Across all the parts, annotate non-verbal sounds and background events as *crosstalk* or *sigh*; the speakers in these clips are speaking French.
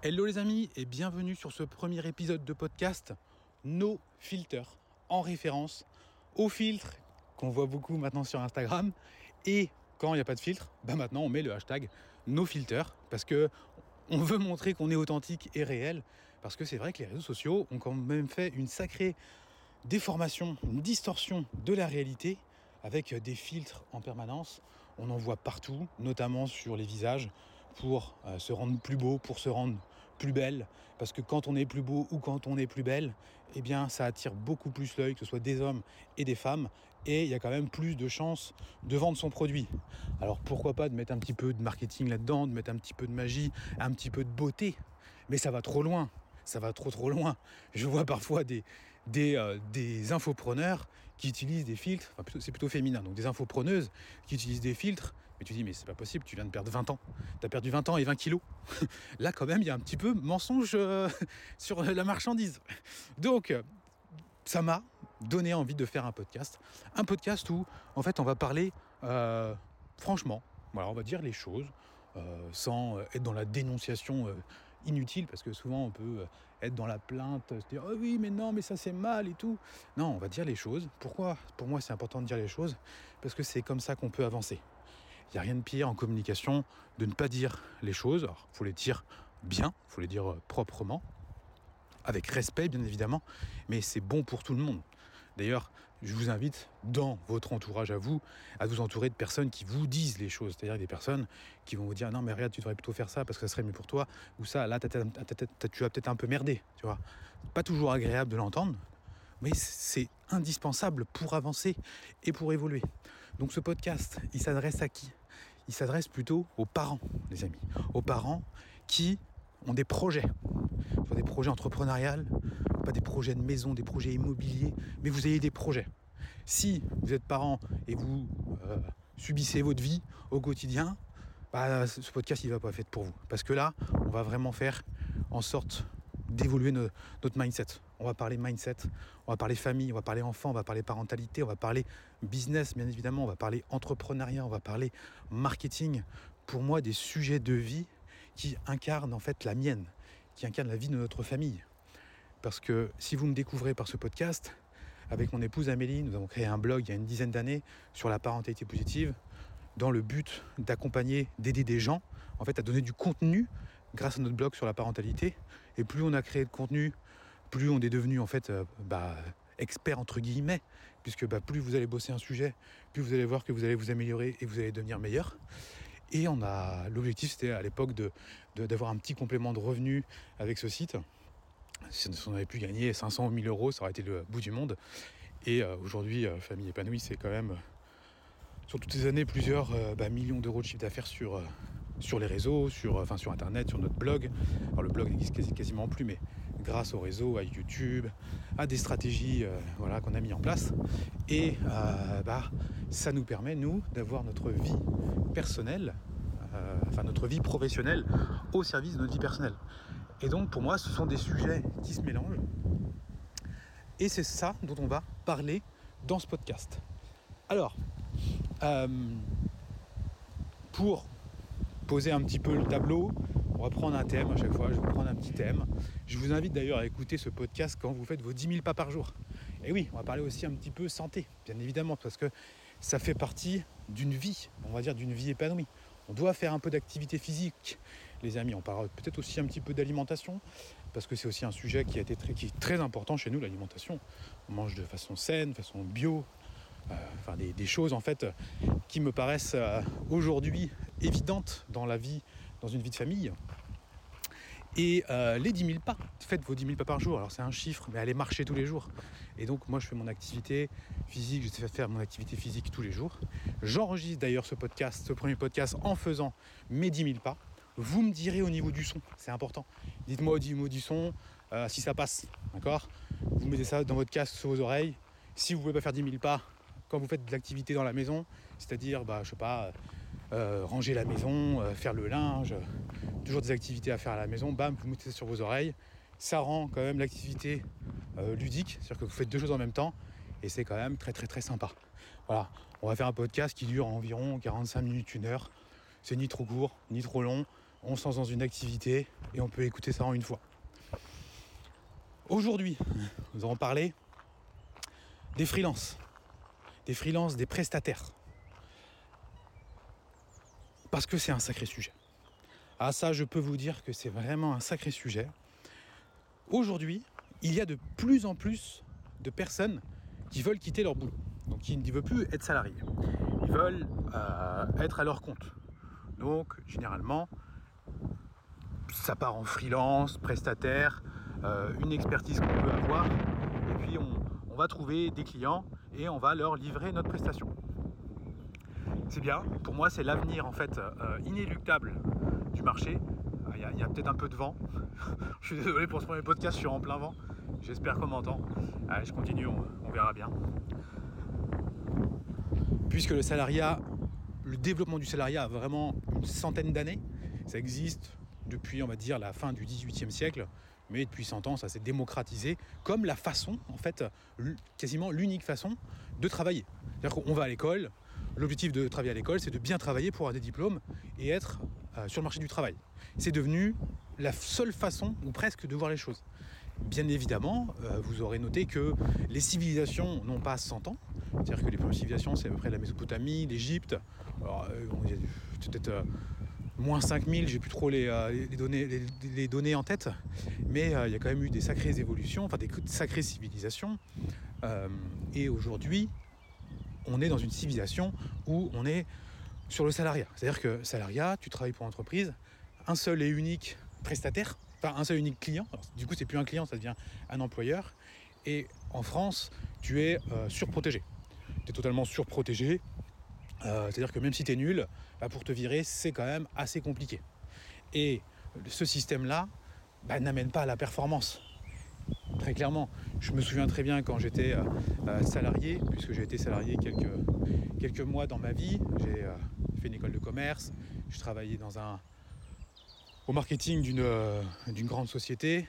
Hello les amis et bienvenue sur ce premier épisode de podcast No Filter en référence au filtre qu'on voit beaucoup maintenant sur Instagram et quand il n'y a pas de filtre, bah maintenant on met le hashtag No Filter parce que on veut montrer qu'on est authentique et réel parce que c'est vrai que les réseaux sociaux ont quand même fait une sacrée déformation, une distorsion de la réalité avec des filtres en permanence. On en voit partout, notamment sur les visages, pour euh, se rendre plus beau, pour se rendre plus belle. Parce que quand on est plus beau ou quand on est plus belle, eh bien ça attire beaucoup plus l'œil, que ce soit des hommes et des femmes. Et il y a quand même plus de chances de vendre son produit. Alors pourquoi pas de mettre un petit peu de marketing là-dedans, de mettre un petit peu de magie, un petit peu de beauté? Mais ça va trop loin ça va trop trop loin. Je vois parfois des, des, euh, des infopreneurs qui utilisent des filtres, enfin c'est plutôt féminin, donc des infopreneuses qui utilisent des filtres, mais tu dis mais c'est pas possible, tu viens de perdre 20 ans, tu as perdu 20 ans et 20 kilos. *laughs* Là quand même il y a un petit peu mensonge euh, *laughs* sur la marchandise. Donc ça m'a donné envie de faire un podcast, un podcast où en fait on va parler euh, franchement, voilà on va dire les choses, sans être dans la dénonciation inutile parce que souvent on peut euh, être dans la plainte, se dire oh oui mais non mais ça c'est mal et tout. Non, on va dire les choses. Pourquoi? Pour moi c'est important de dire les choses parce que c'est comme ça qu'on peut avancer. Il n'y a rien de pire en communication de ne pas dire les choses. Alors, faut les dire bien, il faut les dire euh, proprement, avec respect bien évidemment, mais c'est bon pour tout le monde. D'ailleurs, je vous invite dans votre entourage à vous à vous entourer de personnes qui vous disent les choses, c'est-à-dire des personnes qui vont vous dire non mais regarde tu devrais plutôt faire ça parce que ça serait mieux pour toi ou ça là tu as peut-être un peu merdé, tu vois. Pas toujours agréable de l'entendre, mais c'est indispensable pour avancer et pour évoluer. Donc ce podcast, il s'adresse à qui? Il s'adresse plutôt aux parents, les amis, aux parents qui ont des projets, des projets entrepreneuriaux, pas des projets de maison, des projets immobiliers, mais vous ayez des projets. Si vous êtes parent et vous euh, subissez votre vie au quotidien, bah, ce podcast il va pas être pour vous. Parce que là, on va vraiment faire en sorte d'évoluer notre mindset. On va parler mindset, on va parler famille, on va parler enfant, on va parler parentalité, on va parler business bien évidemment, on va parler entrepreneuriat, on va parler marketing. Pour moi, des sujets de vie qui incarnent en fait la mienne, qui incarnent la vie de notre famille. Parce que si vous me découvrez par ce podcast, avec mon épouse Amélie, nous avons créé un blog il y a une dizaine d'années sur la parentalité positive, dans le but d'accompagner, d'aider des gens, en fait, à donner du contenu grâce à notre blog sur la parentalité. Et plus on a créé de contenu, plus on est devenu en fait euh, bah, expert entre guillemets, puisque bah, plus vous allez bosser un sujet, plus vous allez voir que vous allez vous améliorer et vous allez devenir meilleur. Et on a l'objectif, c'était à l'époque de, d'avoir un petit complément de revenus avec ce site. Si on avait pu gagner 500 ou 1000 euros, ça aurait été le bout du monde. Et euh, aujourd'hui, euh, Famille épanouie, c'est quand même, sur toutes ces années, plusieurs bah, millions d'euros de chiffre d'affaires sur, les réseaux, sur, sur Internet, sur notre blog. Alors le blog n'existe quasiment plus, mais grâce au réseau, à YouTube, à des stratégies voilà, qu'on a mis en place. Et bah, ça nous permet, nous, d'avoir notre vie personnelle, enfin notre vie professionnelle, au service de notre vie personnelle. Et donc pour moi, ce sont des sujets qui se mélangent. Et c'est ça dont on va parler dans ce podcast. Alors, euh, pour poser un petit peu le tableau, on va prendre un thème à chaque fois, je vais prendre un petit thème. Je vous invite d'ailleurs à écouter ce podcast quand vous faites vos 10 000 pas par jour. Et oui, on va parler aussi un petit peu santé, bien évidemment, parce que ça fait partie d'une vie, on va dire d'une vie épanouie. On doit faire un peu d'activité physique, les amis. On parle peut-être aussi un petit peu d'alimentation, parce que c'est aussi un sujet qui, a été qui est très important chez nous, l'alimentation. On mange de façon saine, de façon bio, enfin des, choses en fait qui me paraissent euh, aujourd'hui évidentes dans la vie, dans une vie de famille. Et euh, les 10 000 pas, faites vos 10 000 pas par jour. Alors c'est un chiffre, mais allez marcher tous les jours. Et donc moi je fais mon activité physique, je sais faire mon activité physique tous les jours. J'enregistre d'ailleurs ce podcast, ce premier podcast en faisant mes 10 000 pas. Vous me direz au niveau du son, c'est important. Dites-moi au niveau du son euh, si ça passe, d'accord? Vous mettez ça dans votre casque sur vos oreilles. Si vous ne pouvez pas faire 10 000 pas quand vous faites de l'activité dans la maison, c'est-à-dire, bah, je sais pas, euh, ranger la maison, faire le linge, toujours des activités à faire à la maison, bam, vous mettez sur vos oreilles. Ça rend quand même l'activité euh, ludique, c'est-à-dire que vous faites deux choses en même temps, et c'est quand même très très très sympa. Voilà, on va faire un podcast qui dure environ 45 minutes, une heure. C'est ni trop court, ni trop long. On se lance dans une activité, et on peut écouter ça en une fois. Aujourd'hui, nous allons parler des freelances, des freelances, des prestataires. Parce que c'est un sacré sujet. Ah ça, je peux vous dire que c'est vraiment un sacré sujet. Aujourd'hui, il y a de plus en plus de personnes qui veulent quitter leur boulot. Donc qui ne veulent plus être salariés. Ils veulent euh, être à leur compte. Donc généralement, ça part en freelance, prestataire, euh, une expertise qu'on peut avoir, et puis on, va trouver des clients et on va leur livrer notre prestation. C'est bien, pour moi c'est l'avenir en fait euh, inéluctable du marché. Il y a, peut-être un peu de vent. *laughs* je suis désolé pour ce premier podcast, je suis en plein vent. J'espère qu'on m'entend. Allez, je continue, on verra bien. Puisque le salariat, le développement du salariat a vraiment une centaine d'années, ça existe depuis, on va dire, la fin du XVIIIe siècle, mais depuis 100 ans, ça s'est démocratisé comme la façon, en fait, quasiment l'unique façon de travailler. C'est-à-dire qu'on va à l'école, l'objectif de travailler à l'école, c'est de bien travailler pour avoir des diplômes et être euh, sur le marché du travail. C'est devenu la seule façon, ou presque, de voir les choses. Bien évidemment, euh, vous aurez noté que les civilisations n'ont pas 100 ans. C'est-à-dire que les premières civilisations, c'est à peu près la Mésopotamie, l'Égypte. Alors, euh, peut-être moins 5000, j'ai plus trop les, données, les, données, en tête, mais il y a quand même eu des sacrées évolutions, enfin des sacrées civilisations. et aujourd'hui, on est dans une civilisation où on est sur le salariat. C'est-à-dire que salariat, tu travailles pour l'entreprise, un seul et unique prestataire, enfin un seul et unique client. du coup, c'est plus un client, ça devient un employeur. Et en France, tu es euh, surprotégé. Tu es totalement surprotégé. Euh, c'est-à-dire que même si tu es nul, bah, pour te virer, c'est quand même assez compliqué. Et ce système-là bah, n'amène pas à la performance. Très clairement, je me souviens très bien quand j'étais euh, salarié, puisque j'ai été salarié quelques, quelques mois dans ma vie. J'ai fait une école de commerce, je travaillais dans un, au marketing d'une euh, grande société.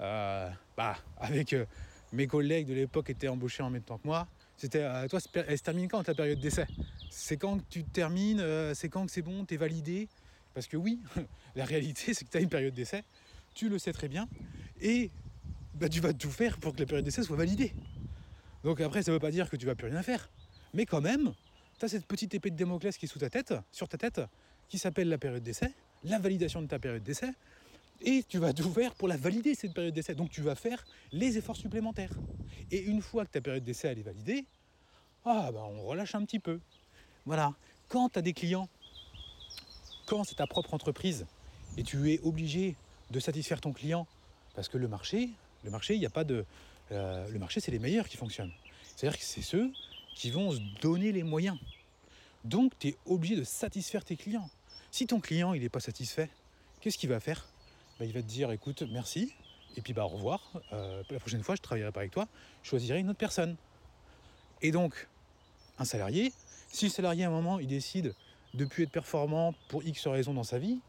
Euh, bah, avec euh, mes collègues de l'époque étaient embauchés en même temps que moi. C'était toi, elle se termine quand ta période d'essai? C'est quand que tu termines C'est quand que c'est bon Tu es validé? Parce que oui, *laughs* la réalité, c'est que tu as une période d'essai. Tu le sais très bien. Et bah, tu vas tout faire pour que la période d'essai soit validée. Donc après, ça ne veut pas dire que tu vas plus rien faire. Mais quand même, tu as cette petite épée de Démoclès qui est sous ta tête, sur ta tête, qui s'appelle la période d'essai, la validation de ta période d'essai, et tu vas tout faire pour la valider, cette période d'essai. Donc tu vas faire les efforts supplémentaires. Et une fois que ta période d'essai est validée, ah bah on relâche un petit peu. Voilà. Quand tu as des clients, quand c'est ta propre entreprise, et tu es obligé de satisfaire ton client, parce que le marché, le marché, il n'y a pas de. Euh, le marché, c'est les meilleurs qui fonctionnent. C'est-à-dire que c'est ceux qui vont se donner les moyens. Donc, tu es obligé de satisfaire tes clients. Si ton client il n'est pas satisfait, qu'est-ce qu'il va faire? Bah, Il va te dire écoute, merci, et puis bah, au revoir. Euh, la prochaine fois, je ne travaillerai pas avec toi, je choisirai une autre personne. Et donc, un salarié, si le salarié à un moment il décide de plus être performant pour X raisons dans sa vie,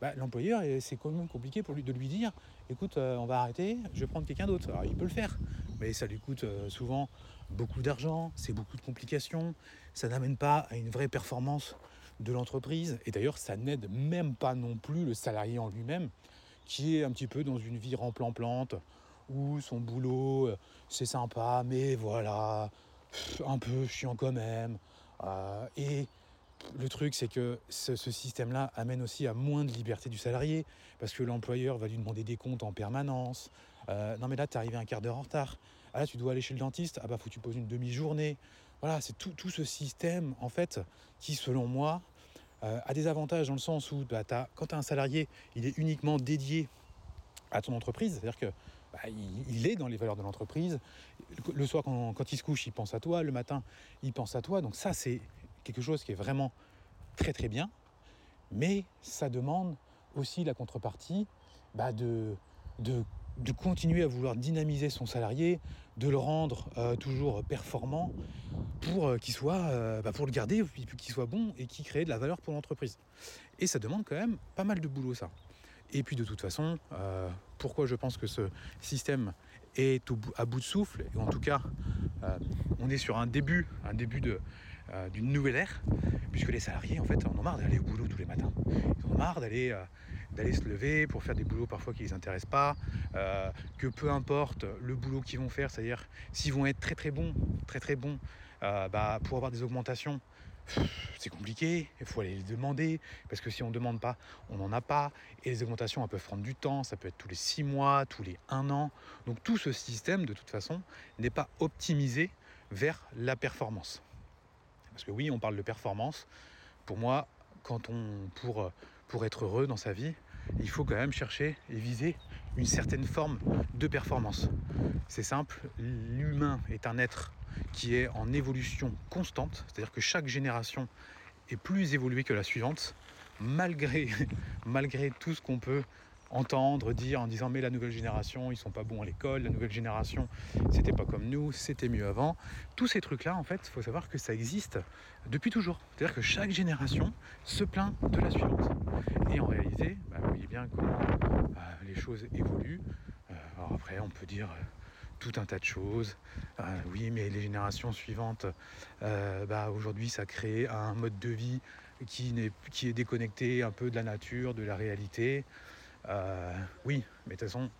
bah, l'employeur, c'est quand même compliqué pour lui de lui dire écoute, euh, on va arrêter, je vais prendre quelqu'un d'autre. Alors il peut le faire, mais ça lui coûte euh, souvent beaucoup d'argent, c'est beaucoup de complications, ça n'amène pas à une vraie performance de l'entreprise. Et d'ailleurs, ça n'aide même pas non plus le salarié en lui-même, qui est un petit peu dans une vie remplan-plante, où son boulot, euh, c'est sympa, mais voilà, un peu chiant quand même. Et le truc, c'est que ce, système-là amène aussi à moins de liberté du salarié, parce que l'employeur va lui demander des comptes en permanence. Euh, non mais là, tu es arrivé un quart d'heure en retard. Ah là, tu dois aller chez le dentiste. Ah bah, faut que tu poses une demi-journée. Voilà, c'est tout, ce système, en fait, qui, selon moi, euh, a des avantages dans le sens où bah, quand tu as un salarié, il est uniquement dédié à ton entreprise, c'est-à-dire que bah, il, est dans les valeurs de l'entreprise. Le soir, quand, il se couche, il pense à toi. Le matin, il pense à toi. Donc ça, c'est quelque chose qui est vraiment très très bien, mais ça demande aussi la contrepartie bah, de, de, continuer à vouloir dynamiser son salarié, de le rendre euh, toujours performant pour euh, qu'il soit, euh, bah, pour le garder, qu'il soit bon et qu'il crée de la valeur pour l'entreprise. Et ça demande quand même pas mal de boulot ça. Et puis de toute façon, pourquoi je pense que ce système est à bout de souffle, et en tout cas, on est sur un début, un début euh, d'une nouvelle ère, puisque les salariés en fait en ont marre d'aller au boulot tous les matins. Ils en ont marre d'aller euh, se lever pour faire des boulots parfois qui ne les intéressent pas, euh, que peu importe le boulot qu'ils vont faire, c'est-à-dire s'ils vont être très très bons, très très bons, bah, pour avoir des augmentations, c'est compliqué, il faut aller les demander, parce que si on ne demande pas, on n'en a pas, et les augmentations elles peuvent prendre du temps, ça peut être tous les 6 mois, tous les 1 an. Donc tout ce système, de toute façon, n'est pas optimisé vers la performance. Parce que oui, on parle de performance. Pour moi, quand on, pour, pour être heureux dans sa vie, il faut quand même chercher et viser une certaine forme de performance. C'est simple, l'humain est un être qui est en évolution constante, c'est-à-dire que chaque génération est plus évoluée que la suivante, malgré, *laughs* malgré tout ce qu'on peut entendre, dire en disant mais la nouvelle génération, ils sont pas bons à l'école, la nouvelle génération, c'était pas comme nous, c'était mieux avant. Tous ces trucs-là, en fait, faut savoir que ça existe depuis toujours. C'est-à-dire que chaque génération se plaint de la suivante. Et en réalité, bah, vous voyez bien comment euh, les choses évoluent. Euh, alors après, on peut dire euh, tout un tas de choses. oui, mais les générations suivantes, bah, aujourd'hui, ça crée un mode de vie qui, est, qui est déconnecté un peu de la nature, de la réalité. Euh, oui, mais de toute façon,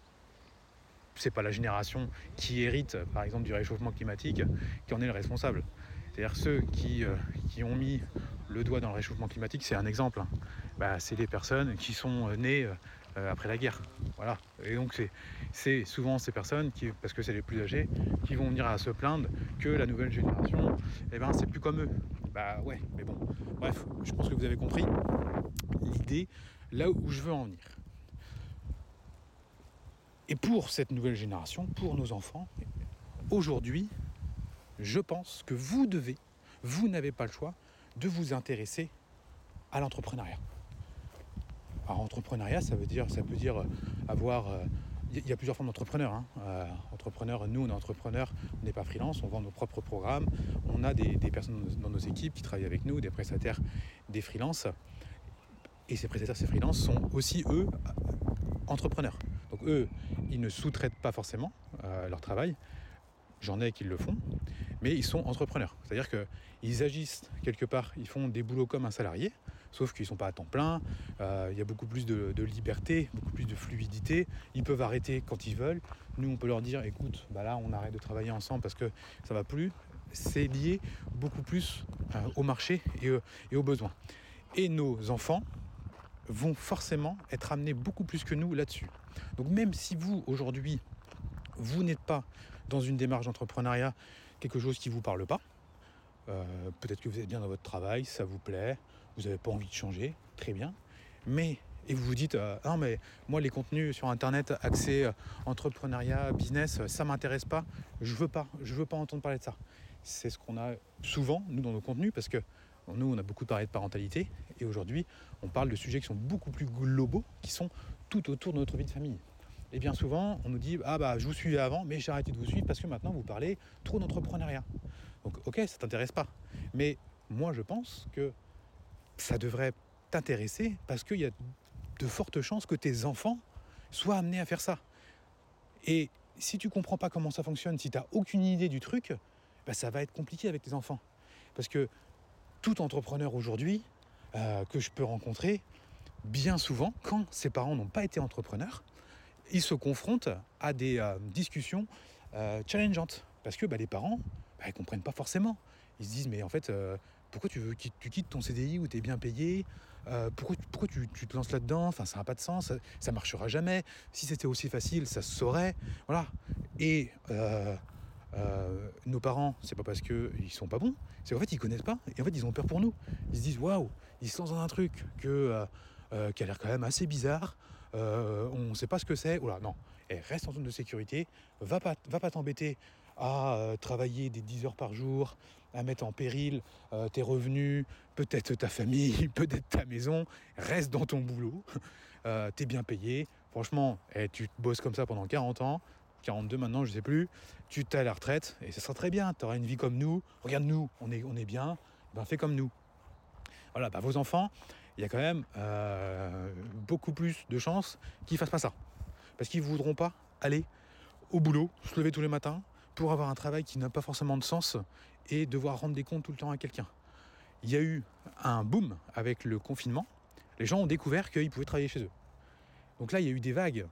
c'est pas la génération qui hérite, par exemple, du réchauffement climatique qui en est le responsable. C'est-à-dire ceux qui, euh, qui, ont mis le doigt dans le réchauffement climatique, c'est un exemple. Hein. Bah, c'est des personnes qui sont nées euh, après la guerre. Voilà. Et donc c'est souvent ces personnes qui, parce que c'est les plus âgés, qui vont venir à se plaindre que la nouvelle génération, eh ben c'est plus comme eux. Bah ouais, mais bon. Bref, je pense que vous avez compris l'idée, là où je veux en venir. Et pour cette nouvelle génération, pour nos enfants, aujourd'hui, je pense que vous devez, vous n'avez pas le choix de vous intéresser à l'entrepreneuriat. Alors entrepreneuriat, ça veut dire, ça peut dire avoir. Il euh, y a plusieurs formes d'entrepreneurs. Hein. Euh, entrepreneur, nous on est entrepreneurs, on n'est pas freelance, on vend nos propres programmes, on a des, personnes dans nos équipes qui travaillent avec nous, des prestataires, des freelances. Et ces prestataires, ces freelances sont aussi eux entrepreneurs. Donc eux, ils ne sous-traitent pas forcément euh, leur travail. J'en ai qui le font, mais ils sont entrepreneurs. C'est-à-dire qu'ils agissent quelque part, ils font des boulots comme un salarié, sauf qu'ils ne sont pas à temps plein, euh, il y a beaucoup plus de, liberté, beaucoup plus de fluidité, ils peuvent arrêter quand ils veulent. Nous, on peut leur dire, écoute, bah là, on arrête de travailler ensemble parce que ça va plus. C'est lié beaucoup plus euh, au marché et, et aux besoins. Et nos enfants, vont forcément être amenés beaucoup plus que nous là-dessus. Donc même si vous, aujourd'hui, vous n'êtes pas dans une démarche d'entrepreneuriat, quelque chose qui ne vous parle pas, euh, peut-être que vous êtes bien dans votre travail, ça vous plaît, vous n'avez pas envie de changer, très bien, mais et vous vous dites euh, non mais moi les contenus sur internet axés euh, entrepreneuriat business ça m'intéresse pas je veux pas je veux pas entendre parler de ça c'est ce qu'on a souvent nous dans nos contenus parce que nous, on a beaucoup parlé de parentalité et aujourd'hui, on parle de sujets qui sont beaucoup plus globaux, qui sont tout autour de notre vie de famille. Et bien souvent, on nous dit Ah bah, je vous suivais avant, mais j'ai arrêté de vous suivre parce que maintenant vous parlez trop d'entrepreneuriat. Donc, ok, ça t'intéresse pas. Mais moi, je pense que ça devrait t'intéresser parce qu'il y a de fortes chances que tes enfants soient amenés à faire ça. Et si tu comprends pas comment ça fonctionne, si tu n'as aucune idée du truc, bah, ça va être compliqué avec tes enfants. Parce que tout entrepreneur aujourd'hui euh, que je peux rencontrer, bien souvent, quand ses parents n'ont pas été entrepreneurs, ils se confrontent à des euh, discussions euh, challengeantes. Parce que bah, les parents, bah, ils ne comprennent pas forcément. Ils se disent, mais en fait, pourquoi tu veux tu quittes ton CDI où tu es bien payé Pourquoi, pourquoi tu, te lances là-dedans? Enfin, ça n'a pas de sens, ça, ne marchera jamais. Si c'était aussi facile, ça se saurait. Et euh, nos parents, c'est pas parce qu'ils sont pas bons, c'est qu'en fait ils connaissent pas et en fait ils ont peur pour nous. Ils se disent waouh, ils se lancent dans un truc que, euh, euh, qui a l'air quand même assez bizarre, on ne sait pas ce que c'est. Non, et reste en zone de sécurité, va pas, va pas t'embêter à travailler des 10 heures par jour, à mettre en péril tes revenus, peut-être ta famille, *laughs* peut-être ta maison, reste dans ton boulot, t'es bien payé, franchement, eh, tu bosses comme ça pendant 40 ans, 42 maintenant, je sais plus, tu t'es à la retraite et ce sera très bien, tu auras une vie comme nous, regarde nous, on est, on est bien, ben fais comme nous. Voilà, bah, vos enfants, il y a quand même euh, beaucoup plus de chances qu'ils fassent pas ça. Parce qu'ils ne voudront pas aller au boulot, se lever tous les matins pour avoir un travail qui n'a pas forcément de sens et devoir rendre des comptes tout le temps à quelqu'un. il y a eu un boom avec le confinement. Les gens ont découvert qu'ils pouvaient travailler chez eux. Donc là, il y a eu des vagues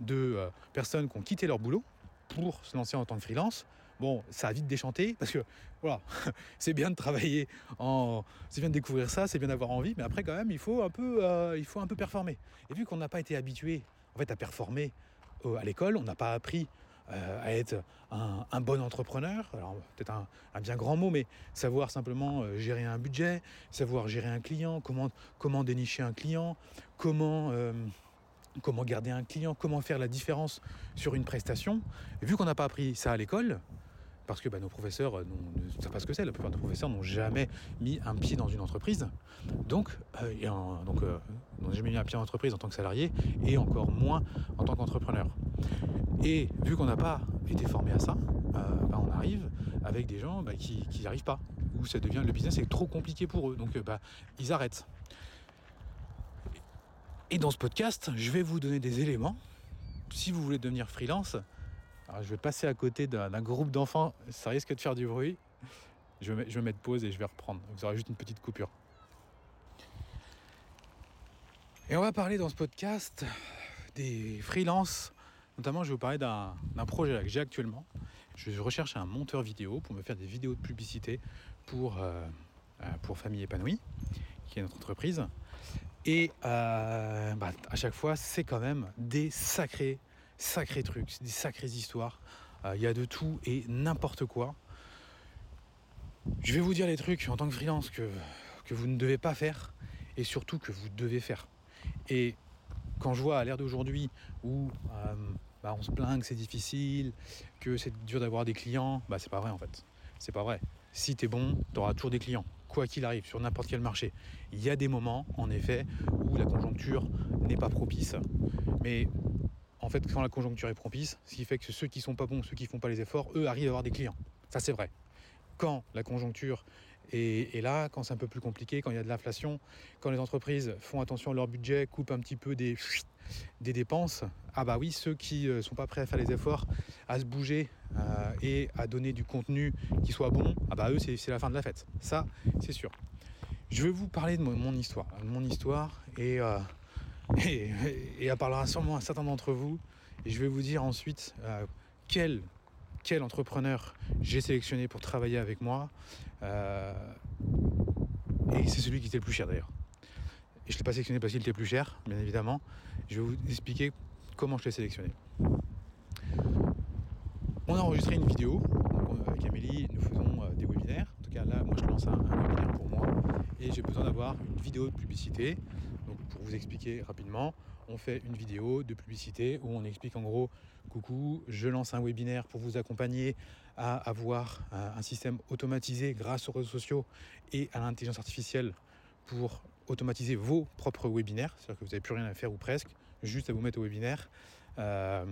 de euh, personnes qui ont quitté leur boulot pour se lancer en tant que freelance. Bon, ça a vite déchanté parce que voilà, *laughs* c'est bien de travailler en, c'est bien de découvrir ça, c'est bien d'avoir envie, mais après quand même, il faut un peu, euh, il faut un peu performer. Et vu qu'on n'a pas été habitué en fait à performer euh, à l'école, on n'a pas appris à être un, bon entrepreneur, alors peut-être un, bien grand mot, mais savoir simplement gérer un budget, savoir gérer un client, comment, dénicher un client, comment comment garder un client, comment faire la différence sur une prestation. Vu qu'on n'a pas appris ça à l'école, parce que bah, nos professeurs euh, ne savent pas ce que c'est, la plupart des professeurs n'ont jamais mis un pied dans une entreprise, donc, euh, donc euh, n'ont jamais mis un pied en entreprise en tant que salarié, et encore moins en tant qu'entrepreneur. Et vu qu'on n'a pas été formé à ça, bah, on arrive avec des gens bah, qui n'y arrivent pas, où ça devient le business est trop compliqué pour eux, donc bah, ils arrêtent. Et dans ce podcast, je vais vous donner des éléments. Si vous voulez devenir freelance, je vais passer à côté d'un groupe d'enfants, ça risque de faire du bruit. Je vais, je vais mettre pause et je vais reprendre. Vous aurez juste une petite coupure. Et on va parler dans ce podcast des freelances. Notamment, je vais vous parler d'un projet que j'ai actuellement. Je recherche un monteur vidéo pour me faire des vidéos de publicité pour, euh, euh, pour Famille Épanouie, qui est notre entreprise. Et euh, bah, à chaque fois, c'est quand même des sacrés, sacrés trucs, des sacrées histoires. Euh, il y a de tout et n'importe quoi. Je vais vous dire les trucs en tant que freelance que, vous ne devez pas faire et surtout que vous devez faire. Et quand je vois à l'ère d'aujourd'hui où euh, bah, on se plaint que c'est difficile, que c'est dur d'avoir des clients, bah c'est pas vrai en fait. C'est pas vrai. Si tu es bon, tu auras toujours des clients quoi qu'il arrive, sur n'importe quel marché. Il y a des moments, en effet, où la conjoncture n'est pas propice. Mais en fait, quand la conjoncture est propice, ce qui fait que ceux qui sont pas bons, ceux qui font pas les efforts, eux arrivent à avoir des clients. Ça, c'est vrai. Quand la conjoncture est, là, quand c'est un peu plus compliqué, quand il y a de l'inflation, quand les entreprises font attention à leur budget, coupent un petit peu des, dépenses, ah bah oui, ceux qui ne euh, sont pas prêts à faire les efforts, à se bouger euh, et à donner du contenu qui soit bon, ah bah eux, c'est la fin de la fête. Ça, c'est sûr. Je vais vous parler de mon, histoire. Mon histoire euh, *laughs* et, elle parlera sûrement à certains d'entre vous. Et je vais vous dire ensuite quel, quel entrepreneur j'ai sélectionné pour travailler avec moi. et c'est celui qui était le plus cher d'ailleurs. Et je ne l'ai pas sélectionné parce qu'il était plus cher, bien évidemment. Je vais vous expliquer comment je l'ai sélectionné. On a enregistré une vidéo. avec Amélie, nous faisons euh, des webinaires. En tout cas, là, moi, je lance un, webinaire pour moi. Et j'ai besoin d'avoir une vidéo de publicité. Pour vous expliquer rapidement, on fait une vidéo de publicité où on explique en gros coucou, je lance un webinaire pour vous accompagner à avoir un système automatisé grâce aux réseaux sociaux et à l'intelligence artificielle pour automatiser vos propres webinaires, c'est-à-dire que vous n'avez plus rien à faire ou presque, juste à vous mettre au webinaire. Euh,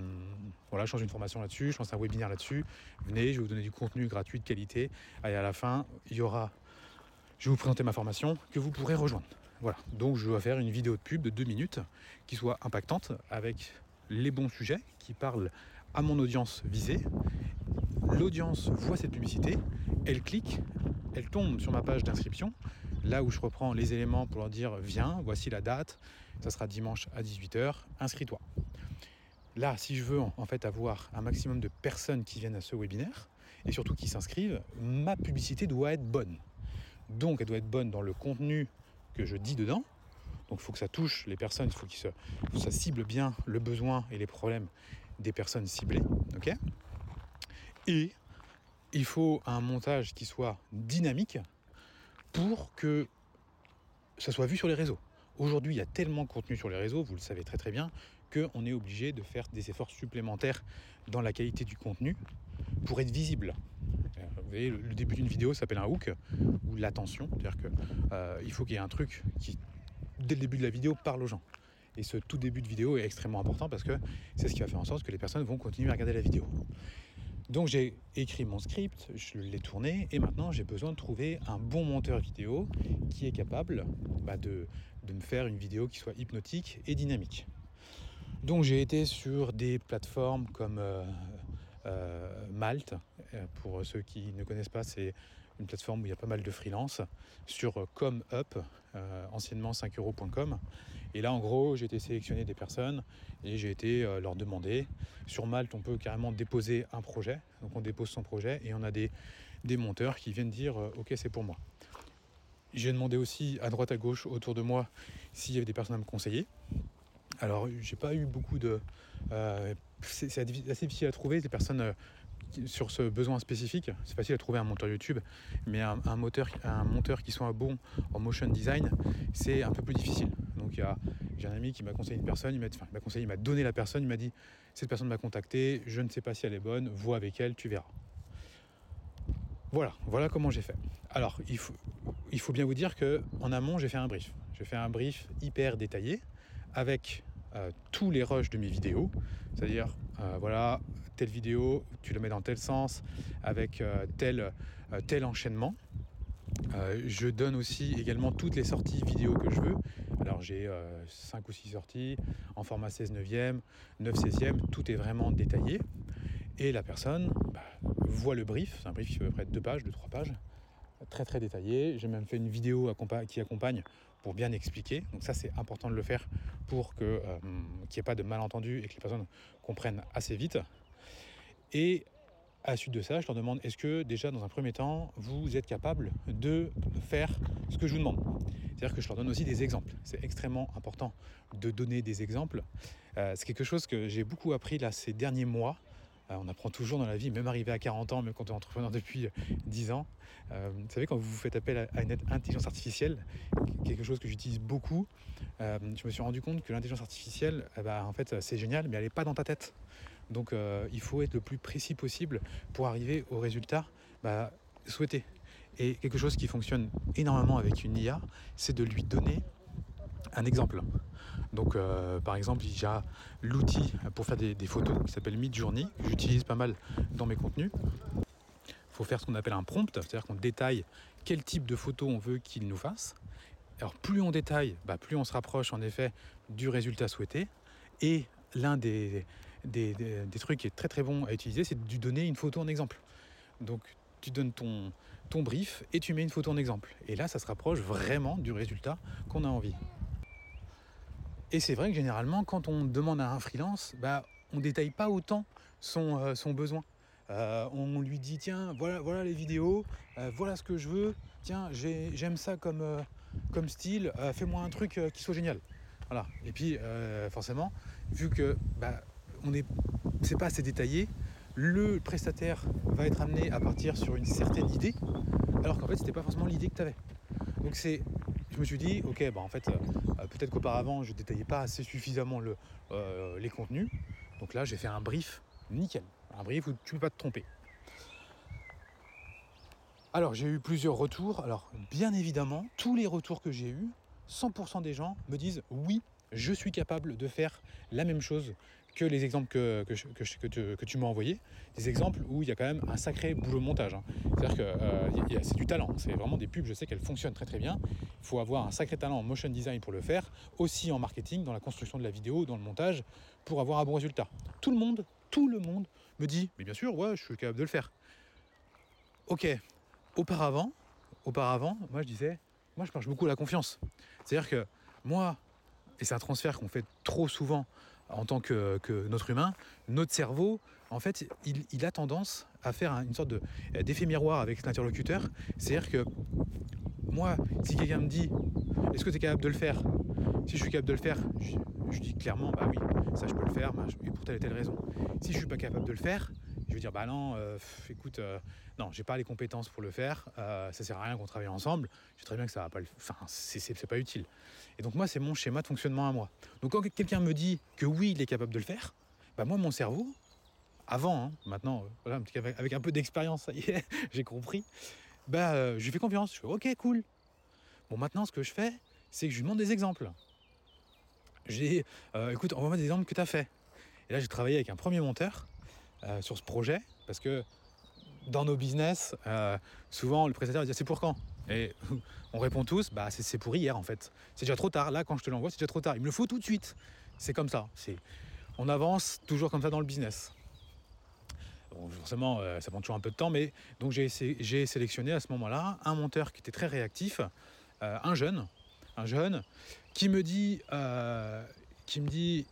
voilà, je change une formation là-dessus, je lance un webinaire là-dessus. Venez, je vais vous donner du contenu gratuit de qualité. Et à la fin, il y aura, je vais vous présenter ma formation que vous pourrez rejoindre. Voilà, donc je vais faire une vidéo de pub de deux minutes qui soit impactante avec les bons sujets qui parlent à mon audience visée. L'audience voit cette publicité, elle clique, elle tombe sur ma page d'inscription, là où je reprends les éléments pour leur dire viens, voici la date, ça sera dimanche à 18h, inscris-toi. Là, si je veux en fait avoir un maximum de personnes qui viennent à ce webinaire et surtout qui s'inscrivent, ma publicité doit être bonne. Donc elle doit être bonne dans le contenu que je dis dedans. Donc il faut que ça touche les personnes, il faut, que ça cible bien le besoin et les problèmes des personnes ciblées. ok? Et il faut un montage qui soit dynamique, pour que ça soit vu sur les réseaux. Aujourd'hui, il y a tellement de contenu sur les réseaux, vous le savez très très bien, qu'on est obligé de faire des efforts supplémentaires dans la qualité du contenu pour être visible. Euh, vous voyez, le début d'une vidéo s'appelle un hook ou l'attention, c'est-à-dire qu'il euh, faut qu'il y ait un truc qui, dès le début de la vidéo, parle aux gens. Et ce tout début de vidéo est extrêmement important parce que c'est ce qui va faire en sorte que les personnes vont continuer à regarder la vidéo. Donc j'ai écrit mon script, je l'ai tourné et maintenant j'ai besoin de trouver un bon monteur vidéo qui est capable bah, de, me faire une vidéo qui soit hypnotique et dynamique. Donc j'ai été sur des plateformes comme euh, euh, Malte. Euh, pour ceux qui ne connaissent pas, c'est une plateforme où il y a pas mal de freelance, sur ComUp, anciennement 5euros.com. Et là, en gros, j'ai été sélectionner des personnes et j'ai été leur demander. Sur Malte, on peut carrément déposer un projet. Donc on dépose son projet et on a des, des monteurs qui viennent dire Ok, c'est pour moi. J'ai demandé aussi à droite à gauche autour de moi s'il y avait des personnes à me conseiller. Alors, j'ai pas eu beaucoup de. c'est assez difficile à trouver des personnes sur ce besoin spécifique. C'est facile à trouver un monteur YouTube, mais un, un monteur qui soit bon en motion design, c'est un peu plus difficile. Donc j'ai un ami qui m'a conseillé une personne, il m'a conseillé, il m'a donné la personne, il m'a dit cette personne m'a contacté, je ne sais pas si elle est bonne, vois avec elle, tu verras. Voilà, voilà comment j'ai fait. Alors il faut, il faut bien vous dire que en amont j'ai fait un brief. J'ai fait un brief hyper détaillé avec euh, tous les rushs de mes vidéos, c'est-à-dire euh, voilà telle vidéo, tu le mets dans tel sens avec euh, tel, tel enchaînement. je donne aussi également toutes les sorties vidéo que je veux. Alors j'ai 5 ou 6 sorties en format 16 neuvième, 9 16e, tout est vraiment détaillé. Et la personne bah, voit le brief, c'est un brief qui fait à peu près 2 pages, 2-3 pages, très très détaillé. J'ai même fait une vidéo qui accompagne pour bien expliquer. Donc ça c'est important de le faire pour euh, qu'il n'y ait pas de malentendu et que les personnes comprennent assez vite. Et à la suite de ça, je leur demande est-ce que déjà dans un premier temps, vous êtes capable de faire ce que je vous demande? C'est-à-dire que je leur donne aussi des exemples. C'est extrêmement important de donner des exemples. Euh, c'est quelque chose que j'ai beaucoup appris là ces derniers mois. Euh, on apprend toujours dans la vie, même arrivé à 40 ans, même quand on est entrepreneur depuis 10 ans. Euh, vous savez, quand vous faites appel à une intelligence artificielle, quelque chose que j'utilise beaucoup, euh, je me suis rendu compte que l'intelligence artificielle, eh ben, en fait, c'est génial, mais elle n'est pas dans ta tête. Donc il faut être le plus précis possible pour arriver au résultat bah, souhaité. Et quelque chose qui fonctionne énormément avec une IA, c'est de lui donner un exemple. Donc euh, par exemple, il y a l'outil pour faire des, photos qui s'appelle Midjourney, que j'utilise pas mal dans mes contenus. Il faut faire ce qu'on appelle un prompt, c'est-à-dire qu'on détaille quel type de photo on veut qu'il nous fasse. Alors plus on détaille, bah, plus on se rapproche en effet du résultat souhaité. Et l'un des, des, trucs qui est très très bon à utiliser, c'est de lui donner une photo en exemple. Donc tu donnes ton, ton brief et tu mets une photo en exemple. Et là, ça se rapproche vraiment du résultat qu'on a envie. Et c'est vrai que généralement, quand on demande à un freelance, bah, on détaille pas autant son, euh, son besoin. Euh, on lui dit tiens, voilà, voilà les vidéos, euh, voilà ce que je veux, tiens, j'aime ça comme, comme style, fais-moi un truc qui soit génial. Voilà. Et puis forcément, vu que bah, on est, c'est pas assez détaillé, le prestataire va être amené à partir sur une certaine idée, alors qu'en fait c'était pas forcément l'idée que tu avais. Donc c'est je me suis dit, ok, bah en fait, euh, peut-être qu'auparavant, je détaillais pas assez suffisamment euh, les contenus. Donc là, j'ai fait un brief nickel. Un brief où tu ne peux pas te tromper. Alors, j'ai eu plusieurs retours. Alors, bien évidemment, tous les retours que j'ai eus, 100% des gens me disent oui, je suis capable de faire la même chose les exemples que, tu, m'as envoyés, des exemples où il y a quand même un sacré boulot montage. Hein. C'est-à-dire que euh, c'est du talent, c'est vraiment des pubs, je sais qu'elles fonctionnent très très bien. Il faut avoir un sacré talent en motion design pour le faire, aussi en marketing, dans la construction de la vidéo, dans le montage, pour avoir un bon résultat. Tout le monde, tout le monde me dit, mais bien sûr, ouais, je suis capable de le faire. Ok, auparavant, auparavant, moi je disais, moi je marche beaucoup à la confiance. C'est-à-dire que moi, et c'est un transfert qu'on fait trop souvent en tant que, notre humain, notre cerveau, en fait, il, a tendance à faire une sorte d'effet miroir avec l'interlocuteur. C'est-à-dire que moi, si quelqu'un me dit est-ce que tu es capable de le faire? Si je suis capable de le faire, je, dis clairement bah oui, ça je peux le faire, et pour telle et telle raison. Si je suis pas capable de le faire, je vais dire bah non, euh, écoute, euh, non, j'ai pas les compétences pour le faire, euh, ça sert à rien qu'on travaille ensemble, je sais très bien que ça va pas le enfin c'est pas utile. Et donc moi c'est mon schéma de fonctionnement à moi. Donc quand quelqu'un me dit que oui, il est capable de le faire, bah moi mon cerveau, avant, hein, maintenant, voilà, avec un peu d'expérience, ça y est, *laughs* j'ai compris, bah je lui fais confiance, je fais ok cool. Bon maintenant ce que je fais, c'est que je lui demande des exemples. J'ai écoute, envoie-moi des exemples que tu as fait. Et là j'ai travaillé avec un premier monteur euh, sur ce projet parce que dans nos business, euh, souvent le prestataire dit c'est pour quand? Et *laughs* on répond tous bah c'est pour hier en fait. C'est déjà trop tard. Là quand je te l'envoie c'est déjà trop tard. Il me le faut tout de suite. C'est comme ça. On avance toujours comme ça dans le business. Donc forcément, euh, ça prend toujours un peu de temps, mais donc j'ai sélectionné à ce moment-là un monteur qui était très réactif, euh, un jeune, un jeune, qui me dit, euh, qui me dit,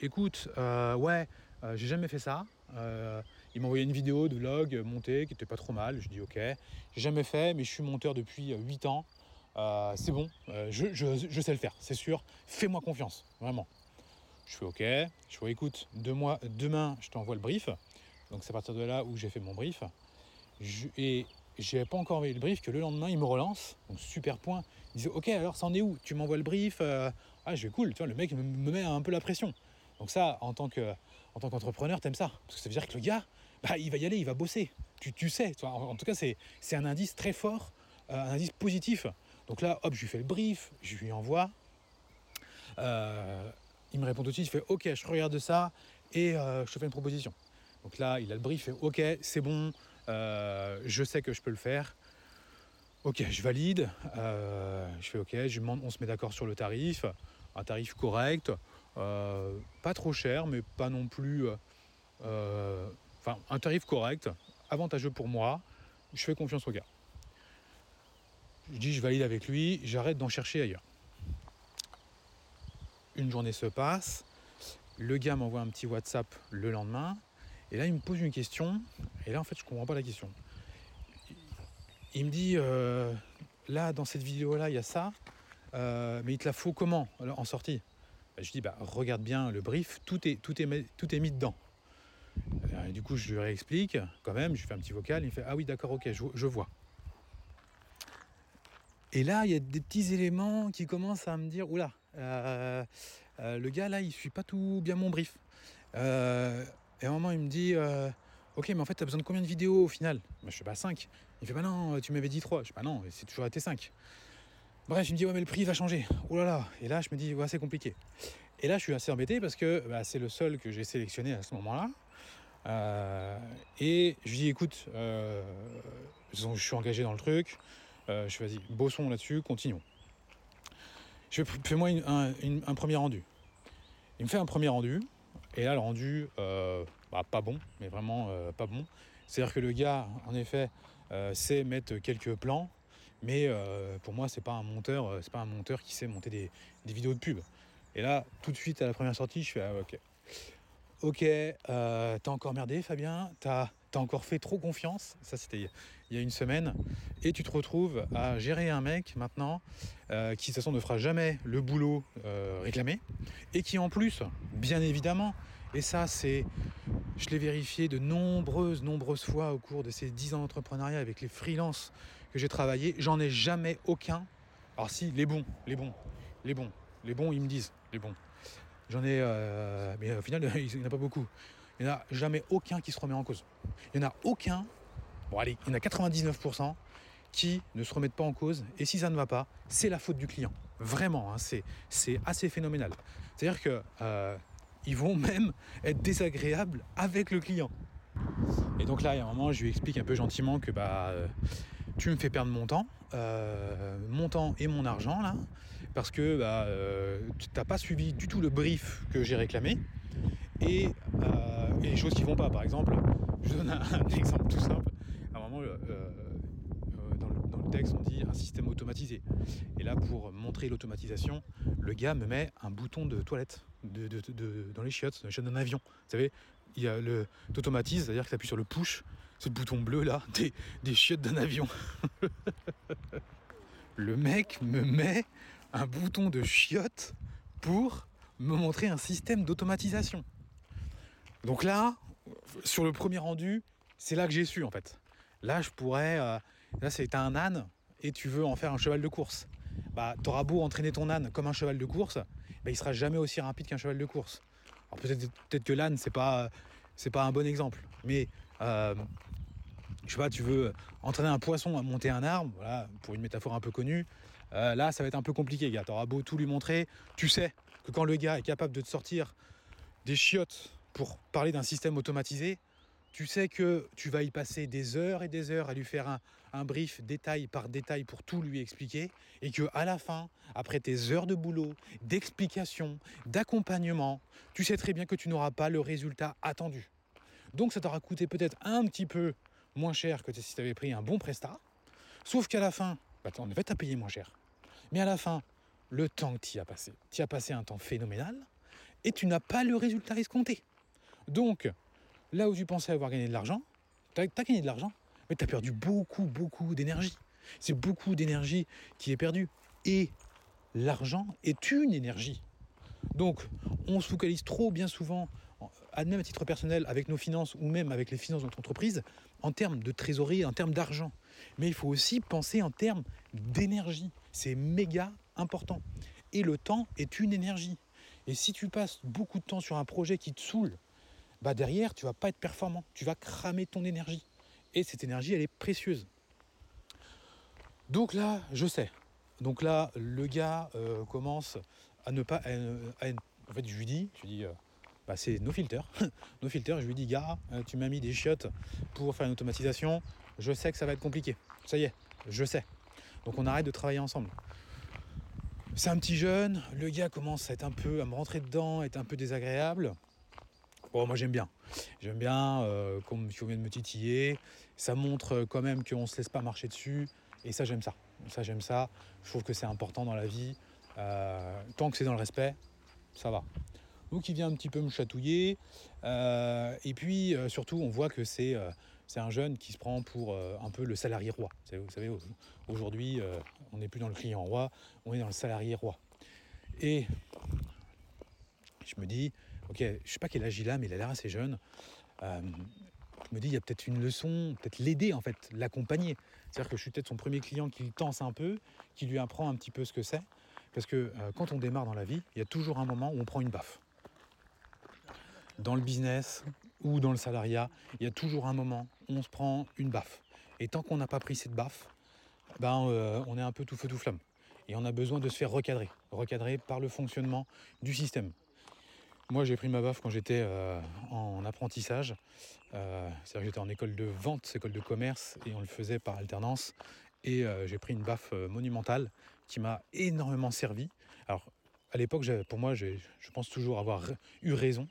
écoute, ouais, j'ai jamais fait ça. il m'a envoyé une vidéo de log montée qui était pas trop mal. Je dis ok, j'ai jamais fait, mais je suis monteur depuis 8 ans. c'est bon, je, sais le faire, c'est sûr. Fais-moi confiance, vraiment. Je fais ok, je fais écoute, demain je t'envoie le brief. Donc c'est à partir de là où j'ai fait mon brief. Je, et j'ai pas encore envoyé le brief que le lendemain il me relance. Donc super point. Il disait ok alors ça en est où? Tu m'envoies le brief euh, Ah je vais cool, tu vois, le mec me, met un peu la pression. Donc ça, en tant que en tant qu'entrepreneur, t'aimes ça. Parce que ça veut dire que le gars, bah, il va y aller, il va bosser. Tu, sais, en, tout cas c'est, un indice très fort, euh, un indice positif. Donc là, hop, je lui fais le brief, je lui envoie. Euh, il me répond tout de suite, il fait ok, je regarde ça et je te fais une proposition. Donc là, il a le brief, fait OK, c'est bon, je sais que je peux le faire. Ok, je valide, euh, je fais ok, on se met d'accord sur le tarif, un tarif correct, euh, pas trop cher, mais pas non plus, enfin un tarif correct, avantageux pour moi. Je fais confiance au gars. Je dis je valide avec lui, j'arrête d'en chercher ailleurs. Une journée se passe, le gars m'envoie un petit WhatsApp le lendemain. Et là, il me pose une question, et là, en fait, je comprends pas la question. Il me dit, euh, là, dans cette vidéo-là, il y a ça, euh, mais il te la faut comment en sortie? Bah, Je dis, bah, regarde bien le brief, tout est, tout est, tout est mis dedans. Et du coup, je lui réexplique, quand même, je fais un petit vocal, il me fait, ah oui, d'accord, ok, je, vois. Et là, il y a des petits éléments qui commencent à me dire, oula, euh, le gars, là, il suit pas tout bien mon brief. Et à un moment, il me dit euh, Ok, mais en fait, tu as besoin de combien de vidéos au final? Je fais pas 5. Il fait Bah non, tu m'avais dit 3. Je fais Bah non, c'est toujours été 5. Bref, il me dit Ouais, mais le prix va changer. Oh là là. Et là, je me dis Ouais, c'est compliqué. Et là, je suis assez embêté parce que bah, c'est le seul que j'ai sélectionné à ce moment-là. Euh, et je lui dis Écoute, euh, je suis engagé dans le truc. je fais Vas-y, bossons là-dessus, continuons. Je fais-moi un premier rendu. Il me fait un premier rendu. Et là, le rendu, euh, bah, pas bon, mais vraiment euh, pas bon. C'est-à-dire que le gars, en effet, euh, sait mettre quelques plans, mais pour moi, c'est pas un monteur, c'est pas un monteur qui sait monter des, vidéos de pub. Et là, tout de suite à la première sortie, je fais ah, ok, ok, t'as encore merdé, Fabien, t'as as encore fait trop confiance. Ça, c'était il y a une semaine, et tu te retrouves à gérer un mec maintenant qui de toute façon ne fera jamais le boulot réclamé et qui en plus, bien évidemment, et ça, c'est, je l'ai vérifié de nombreuses, nombreuses fois au cours de ces 10 ans d'entrepreneuriat avec les freelances que j'ai travaillé. J'en ai jamais aucun. Alors si, les bons, les bons, les bons, les bons, ils me disent, les bons. J'en ai, euh, mais au final, *laughs* il n'y en a pas beaucoup. Il n'y en a jamais aucun qui se remet en cause. Il n'y en a aucun, bon allez, il y en a 99% qui ne se remettent pas en cause. Et si ça ne va pas, c'est la faute du client. Vraiment, hein, c'est, assez phénoménal. C'est-à-dire que euh, ils vont même être désagréables avec le client. Et donc là, il y a un moment, je lui explique un peu gentiment que bah, euh, tu me fais perdre mon temps, euh, mon temps et mon argent là, parce que bah, euh, tu n'as pas suivi du tout le brief que j'ai réclamé et, les choses qui vont pas. Par exemple, je donne un, exemple tout simple. À un moment, texte, on dit un système automatisé. Et là, pour montrer l'automatisation, le gars me met un bouton de toilette dans les chiottes, dans d'un avion. Vous savez, il y a le c'est-à-dire que tu appuies sur le push, ce bouton bleu là, *laughs* des, des chiottes d'un avion. *laughs* le mec me met un bouton de chiotte pour me montrer un système d'automatisation. Donc là, sur le premier rendu, c'est là que j'ai su en fait. Là, je pourrais euh, Là, c'est un âne et tu veux en faire un cheval de course. Bah, t'auras beau entraîner ton âne comme un cheval de course, bah, il sera jamais aussi rapide qu'un cheval de course. Alors peut-être peut que l'âne c'est pas c'est pas un bon exemple, mais euh, je sais pas, tu veux entraîner un poisson à monter un arbre, voilà, pour une métaphore un peu connue. Euh, là, ça va être un peu compliqué, gars. T'auras beau tout lui montrer, tu sais que quand le gars est capable de te sortir des chiottes pour parler d'un système automatisé, tu sais que tu vas y passer des heures et des heures à lui faire un, brief détail par détail pour tout lui expliquer et que à la fin, après tes heures de boulot, d'explication, d'accompagnement, tu sais très bien que tu n'auras pas le résultat attendu. Donc ça t'aura coûté peut-être un petit peu moins cher que si tu avais pris un bon prestat. Sauf qu'à la fin, bah, en effet, tu as payé moins cher. Mais à la fin, le temps que tu as passé, tu as passé un temps phénoménal et tu n'as pas le résultat escompté. Donc, là où tu pensais avoir gagné de l'argent, tu as, gagné de l'argent, mais tu as perdu beaucoup, beaucoup d'énergie. C'est beaucoup d'énergie qui est perdue. Et l'argent est une énergie. Donc, on se focalise trop bien souvent, même à titre personnel, avec nos finances ou même avec les finances de notre entreprise, en termes de trésorerie, en termes d'argent. Mais il faut aussi penser en termes d'énergie. C'est méga important. Et le temps est une énergie. Et si tu passes beaucoup de temps sur un projet qui te saoule, bah derrière, tu vas pas être performant. Tu vas cramer ton énergie. Et cette énergie, elle est précieuse. Donc là, je sais. Donc là, le gars euh, commence à ne pas. en fait, je lui dis, je lui dis, euh, bah, c'est nos filters. *laughs* nos filters, je lui dis, gars, euh, tu m'as mis des chiottes pour faire une automatisation. Je sais que ça va être compliqué. Ça y est, je sais. Donc on arrête de travailler ensemble. C'est un petit jeune, le gars commence à être un peu, à me rentrer dedans, à être un peu désagréable. Bon, moi j'aime bien. J'aime bien, euh, comme tu viens de me titiller. Ça montre quand même qu'on se laisse pas marcher dessus. Et ça, j'aime ça. Ça, j'aime ça. Je trouve que c'est important dans la vie. Euh, tant que c'est dans le respect, ça va. Donc il vient un petit peu me chatouiller. Euh, et puis surtout, on voit que c'est un jeune qui se prend pour euh, un peu le salarié roi. Vous savez, aujourd'hui, euh, on n'est plus dans le client roi, on est dans le salarié roi. Et je me dis, ok, je ne sais pas quel âge il a, mais il a l'air assez jeune. Euh, je me dis, il y a peut-être une leçon, peut-être l'aider en fait, l'accompagner. C'est-à-dire que je suis peut-être son premier client qui le tense un peu, qui lui apprend un petit peu ce que c'est. Parce que quand on démarre dans la vie, il y a toujours un moment où on prend une baffe. Dans le business, ou dans le salariat, il y a toujours un moment où on se prend une baffe. Et tant qu'on n'a pas pris cette baffe, ben, euh, on est un peu tout feu tout flamme. Et on a besoin de se faire recadrer, recadrer par le fonctionnement du système. Moi, j'ai pris ma baffe quand j'étais euh, en apprentissage. Euh, c'est-à-dire que j'étais en école de vente, école de commerce, et on le faisait par alternance. Et j'ai pris une baffe monumentale qui m'a énormément servi. Alors, à l'époque, pour moi, je pense toujours avoir eu raison.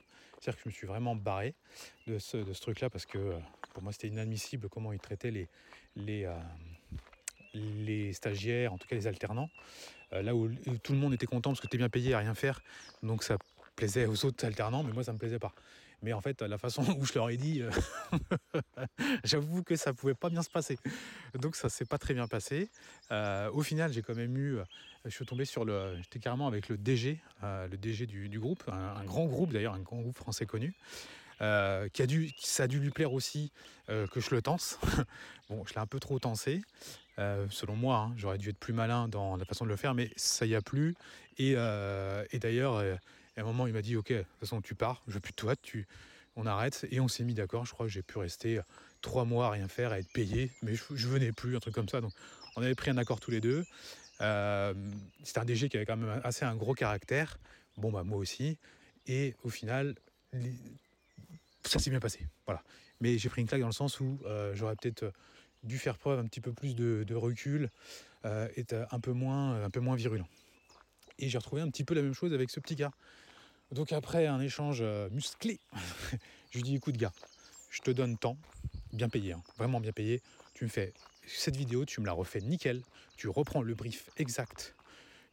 C'est-à-dire que je me suis vraiment barré de ce, truc-là parce que euh, pour moi c'était inadmissible comment ils traitaient les, euh, stagiaires, en tout cas les alternants. Euh, là où, tout le monde était content parce que tu es bien payé à rien faire, donc ça plaisait aux autres alternants, mais moi ça me plaisait pas. Mais en fait, la façon *laughs* où je leur ai dit, euh, *laughs* j'avoue que ça pouvait pas bien se passer. Donc ça s'est pas très bien passé. Euh, au final, j'ai quand même eu, je suis tombé sur le, j'étais carrément avec le DG, le DG du, groupe, un, grand groupe d'ailleurs, un grand groupe français connu. qui a dû, ça a dû lui plaire aussi que je le tense. *laughs* bon, je l'ai un peu trop tensé, selon moi. Hein. J'aurais dû être plus malin dans la façon de le faire, mais ça y a plus. Et, et d'ailleurs, et à un moment, il m'a dit Ok, de toute façon, tu pars, je veux plus de toi, tu... on arrête. Et on s'est mis d'accord. Je crois que j'ai pu rester trois mois à rien faire, à être payé, mais je, venais plus, un truc comme ça. Donc, on avait pris un accord tous les deux. Euh, C'était un DG qui avait quand même assez un gros caractère. Bon, bah, moi aussi. Et au final, ça s'est bien passé. Voilà. Mais j'ai pris une claque dans le sens où euh, j'aurais peut-être dû faire preuve un petit peu plus de, recul, euh, être un peu moins, un peu moins virulent. Et j'ai retrouvé un petit peu la même chose avec ce petit gars. Donc après un échange euh, musclé, *laughs* je lui dis écoute gars, je te donne temps, bien payé, hein, vraiment bien payé, tu me fais cette vidéo, tu me la refais nickel, tu reprends le brief exact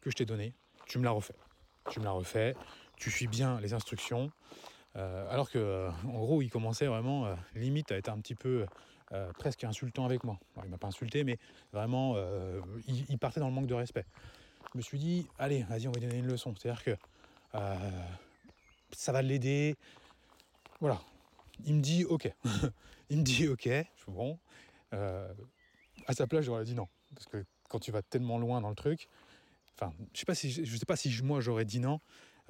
que je t'ai donné, tu me la refais. Tu me la refais, tu suis bien les instructions. Euh, alors que euh, en gros il commençait vraiment limite à être un petit peu presque insultant avec moi. il m'a pas insulté mais vraiment il, partait dans le manque de respect. Je me suis dit allez vas-y on va lui donner une leçon. C'est-à-dire que ça va l'aider. Voilà. Il me dit ok. *laughs* il me dit ok. Je suis bon. Euh, à sa place, j'aurais dit non. Parce que quand tu vas tellement loin dans le truc, enfin, je sais pas si, je sais pas si moi j'aurais dit non,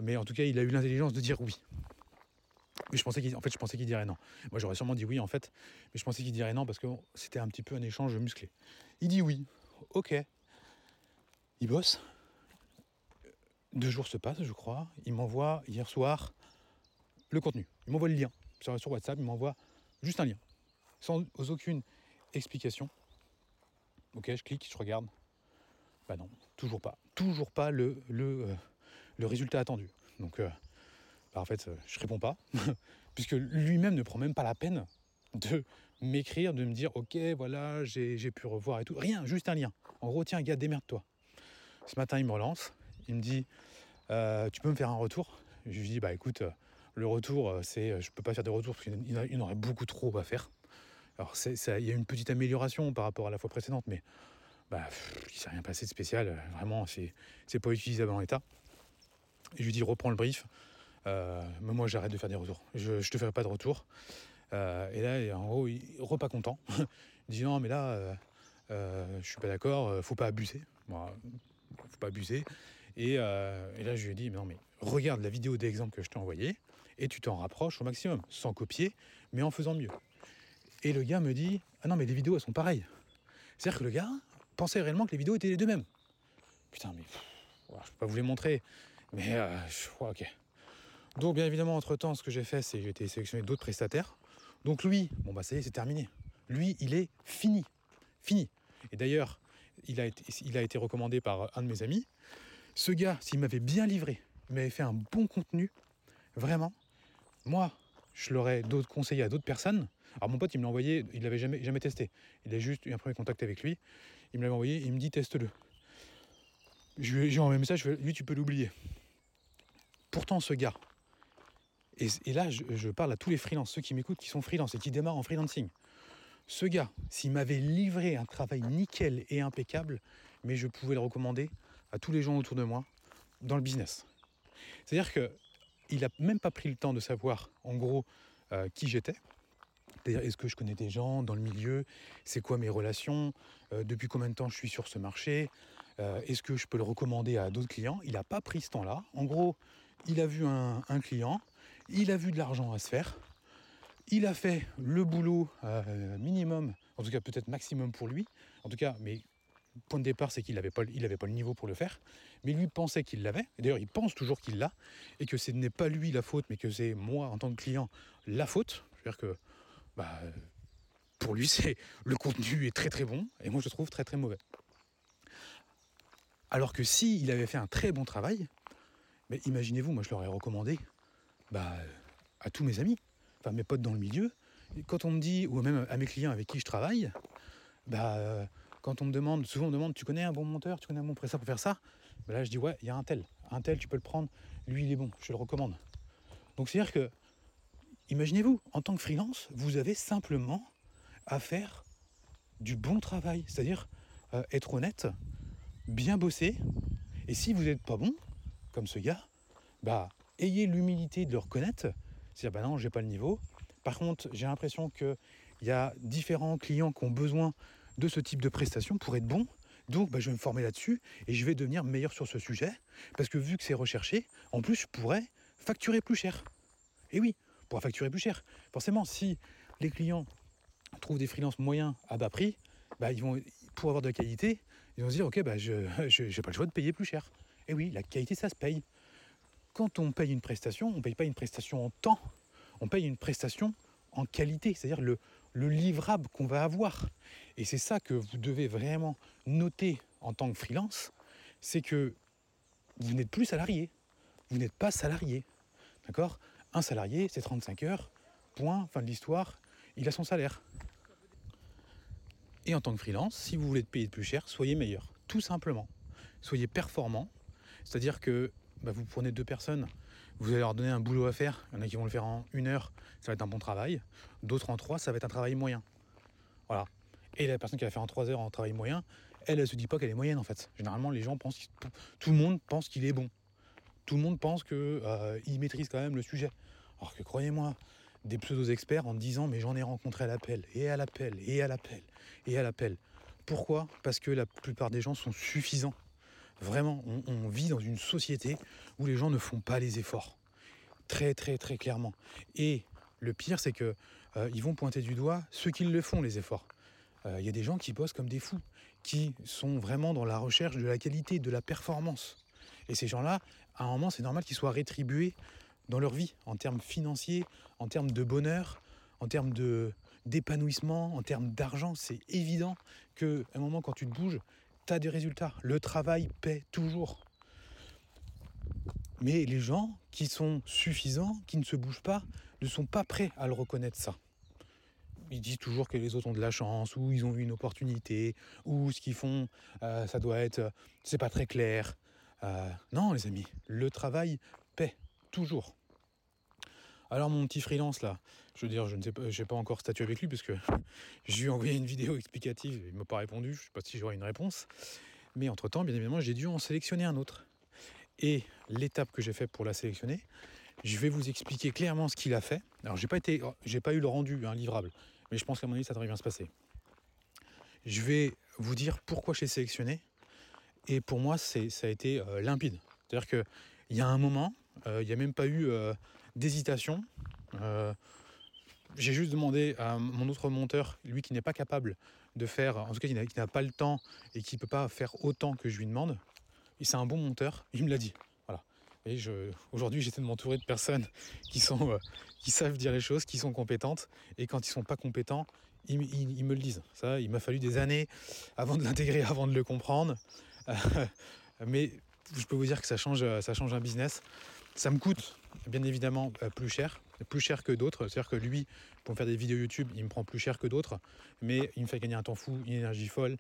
mais en tout cas, il a eu l'intelligence de dire oui. Mais je pensais qu'il, en fait, je pensais qu'il dirait non. Moi, j'aurais sûrement dit oui, en fait, mais je pensais qu'il dirait non parce que c'était un petit peu un échange musclé. Il dit oui. Ok. Il bosse. Deux jours se passent, je crois. Il m'envoie hier soir le contenu. Il m'envoie le lien sur, sur WhatsApp. Il m'envoie juste un lien, sans aucune explication. Ok, je clique, je regarde. Bah non, toujours pas. Toujours pas le, le, euh, le résultat attendu. Donc, euh, bah, en fait, je réponds pas, *laughs* puisque lui-même ne prend même pas la peine de m'écrire, de me dire ok voilà j'ai pu revoir et tout. Rien, juste un lien. En gros, tiens gars, démerde-toi. Ce matin il me relance, il me dit euh, tu peux me faire un retour? Je lui dis bah écoute, le retour euh, c'est je peux pas faire de retour parce qu'il en aurait beaucoup trop à faire. Alors il y a une petite amélioration par rapport à la fois précédente, mais bah, il s'est rien passé de spécial. Vraiment, c'est pas utilisable en état. Je lui dis reprends le brief. Euh, mais moi j'arrête de faire des retours. Je, je te ferai pas de retour. Euh, et là, en gros, il repas content. *laughs* il dit non, mais là, euh, euh, je suis pas d'accord, faut pas abuser. Moi, faut pas abuser. Et, là, je lui ai dit, non, mais regarde la vidéo d'exemple que je t'ai envoyée et tu t'en rapproches au maximum, sans copier, mais en faisant mieux. Et le gars me dit, ah non, mais les vidéos, elles sont pareilles. C'est-à-dire que le gars pensait réellement que les vidéos étaient les deux mêmes. Putain, mais je peux pas vous les montrer. Mais crois, ok. Donc, bien évidemment, entre-temps, ce que j'ai fait, c'est que j'ai été sélectionné d'autres prestataires donc lui, bon bah ça y est, c'est terminé. Lui, il est fini. Fini. Et d'ailleurs, il a, été, il a été recommandé par un de mes amis. Ce gars, s'il m'avait bien livré, il m'avait fait un bon contenu, vraiment, moi, je l'aurais conseillé à d'autres personnes. Alors mon pote, il me l'a envoyé, il l'avait jamais, testé. Il a juste eu un premier contact avec lui. Il me l'avait envoyé, il me dit teste-le. Je lui ai envoyé un message, lui tu peux l'oublier. Pourtant ce gars, et, là, je, parle à tous les freelances, ceux qui m'écoutent, qui sont freelance et qui démarrent en freelancing. Ce gars, s'il m'avait livré un travail nickel et impeccable, mais je pouvais le recommander à tous les gens autour de moi dans le business. C'est-à-dire qu'il n'a même pas pris le temps de savoir, en gros, euh, qui j'étais. Est-ce que je connais des gens dans le milieu? C'est quoi mes relations? Euh, Depuis combien de temps je suis sur ce marché? Euh, Est-ce que je peux le recommander à d'autres clients? Il n'a pas pris ce temps-là. En gros, il a vu un client, il a vu de l'argent à se faire. Il a fait le boulot minimum, en tout cas peut-être maximum pour lui. En tout cas, mais point de départ, c'est qu'il n'avait pas, le niveau pour le faire. Mais lui pensait qu'il l'avait. D'ailleurs, il pense toujours qu'il l'a. Et que ce n'est pas lui la faute, mais que c'est moi, en tant que client, la faute. C'est-à-dire que bah, pour lui, *laughs* c'est le contenu est très très bon. Et moi, je le trouve très très mauvais. Alors que s'il avait fait un très bon travail, mais imaginez-vous, moi je l'aurais recommandé bah, à tous mes amis, enfin mes potes dans le milieu. quand on me dit, ou même à mes clients avec qui je travaille, bah, quand on me demande, souvent on me demande, tu connais un bon monteur, tu connais un bon prestataire pour faire ça? Bah Là je dis, ouais, il y a un tel. Un tel, tu peux le prendre, lui il est bon, je te le recommande. Donc c'est-à-dire que, imaginez-vous, en tant que freelance, vous avez simplement à faire du bon travail, c'est-à-dire euh, être honnête, bien bosser, et si vous n'êtes pas bon, comme ce gars, bah ayez l'humilité de le reconnaître, c'est-à-dire, bah non, j'ai pas le niveau. Par contre, j'ai l'impression qu'il y a différents clients qui ont besoin de ce type de prestation pour être bons. Donc, bah, je vais me former là-dessus et je vais devenir meilleur sur ce sujet. Parce que vu que c'est recherché, en plus, je pourrais facturer plus cher. Et oui, pour facturer plus cher. Forcément, si les clients trouvent des freelances moyens à bas prix, bah, ils vont, pour avoir de la qualité, ils vont se dire, ok, bah, je *laughs* n'ai pas le choix de payer plus cher. Et oui, la qualité, ça se paye quand on paye une prestation, on ne paye pas une prestation en temps, on paye une prestation en qualité, c'est-à-dire le, livrable qu'on va avoir. Et c'est ça que vous devez vraiment noter en tant que freelance, c'est que vous n'êtes plus salarié, vous n'êtes pas salarié. D'accord? Un salarié, c'est 35 heures, point, fin de l'histoire, il a son salaire. Et en tant que freelance, si vous voulez être payé plus cher, soyez meilleur, tout simplement. Soyez performant, c'est-à-dire que bah, vous prenez deux personnes, vous allez leur donner un boulot à faire. Il y en a qui vont le faire en une heure, ça va être un bon travail. D'autres en trois, ça va être un travail moyen. Voilà. Et la personne qui va faire en trois heures en travail moyen, elle, elle se dit pas qu'elle est moyenne en fait. Généralement, les gens pensent, tout le monde pense qu'il est bon. Tout le monde pense qu'il euh, maîtrise quand même le sujet. Alors que croyez-moi, des pseudo-experts en disant mais j'en ai rencontré à l'appel, et à l'appel, et à l'appel, et à l'appel. Pourquoi? Parce que la plupart des gens sont suffisants. Vraiment, on, vit dans une société où les gens ne font pas les efforts. Très, très, très clairement. Et le pire, c'est que euh, ils vont pointer du doigt ceux qui le font, les efforts. Euh, il y a des gens qui bossent comme des fous, qui sont vraiment dans la recherche de la qualité, de la performance. Et ces gens-là, à un moment, c'est normal qu'ils soient rétribués dans leur vie, en termes financiers, en termes de bonheur, en termes d'épanouissement, en termes d'argent. C'est évident qu'à un moment, quand tu te bouges, tu as des résultats. Le travail paie toujours. Mais les gens qui sont suffisants, qui ne se bougent pas, ne sont pas prêts à le reconnaître ça. Ils disent toujours que les autres ont de la chance, ou ils ont eu une opportunité, ou ce qu'ils font, euh, ça doit être, c'est pas très clair. Euh, non, les amis, le travail paie toujours. Alors mon petit freelance là, je veux dire, je ne sais pas, j'ai pas encore statué avec lui parce que *laughs* je lui ai envoyé une vidéo explicative, il m'a pas répondu, je sais pas si j'aurai une réponse. Mais entre-temps, bien évidemment, j'ai dû en sélectionner un autre. Et l'étape que j'ai fait pour la sélectionner, je vais vous expliquer clairement ce qu'il a fait. Alors j'ai pas été, j'ai pas eu le rendu un livrable, mais je pense qu'à mon avis ça devrait bien se passer. Je vais vous dire pourquoi j'ai sélectionné. Et pour moi, c'est, ça a été euh, limpide. C'est-à-dire qu'il y a un moment, euh, il n'y a même pas eu euh, d'hésitation. j'ai juste demandé à mon autre monteur, lui qui n'est pas capable de faire, en tout cas qui n'a, pas le temps et qui ne peut pas faire autant que je lui demande, et c'est un bon monteur, il me l'a dit. Voilà. Et aujourd'hui, j'essaie de m'entourer de personnes qui, sont, euh, qui savent dire les choses, qui sont compétentes. Et quand ils ne sont pas compétents, ils, me le disent. Ça, il m'a fallu des années avant de l'intégrer, avant de le comprendre. *laughs* mais je peux vous dire que ça change, ça change un business. Ça me coûte bien évidemment euh, plus cher, plus cher que d'autres. C'est-à-dire que lui, pour faire des vidéos YouTube, il me prend plus cher que d'autres, mais il me fait gagner un temps fou, une énergie folle.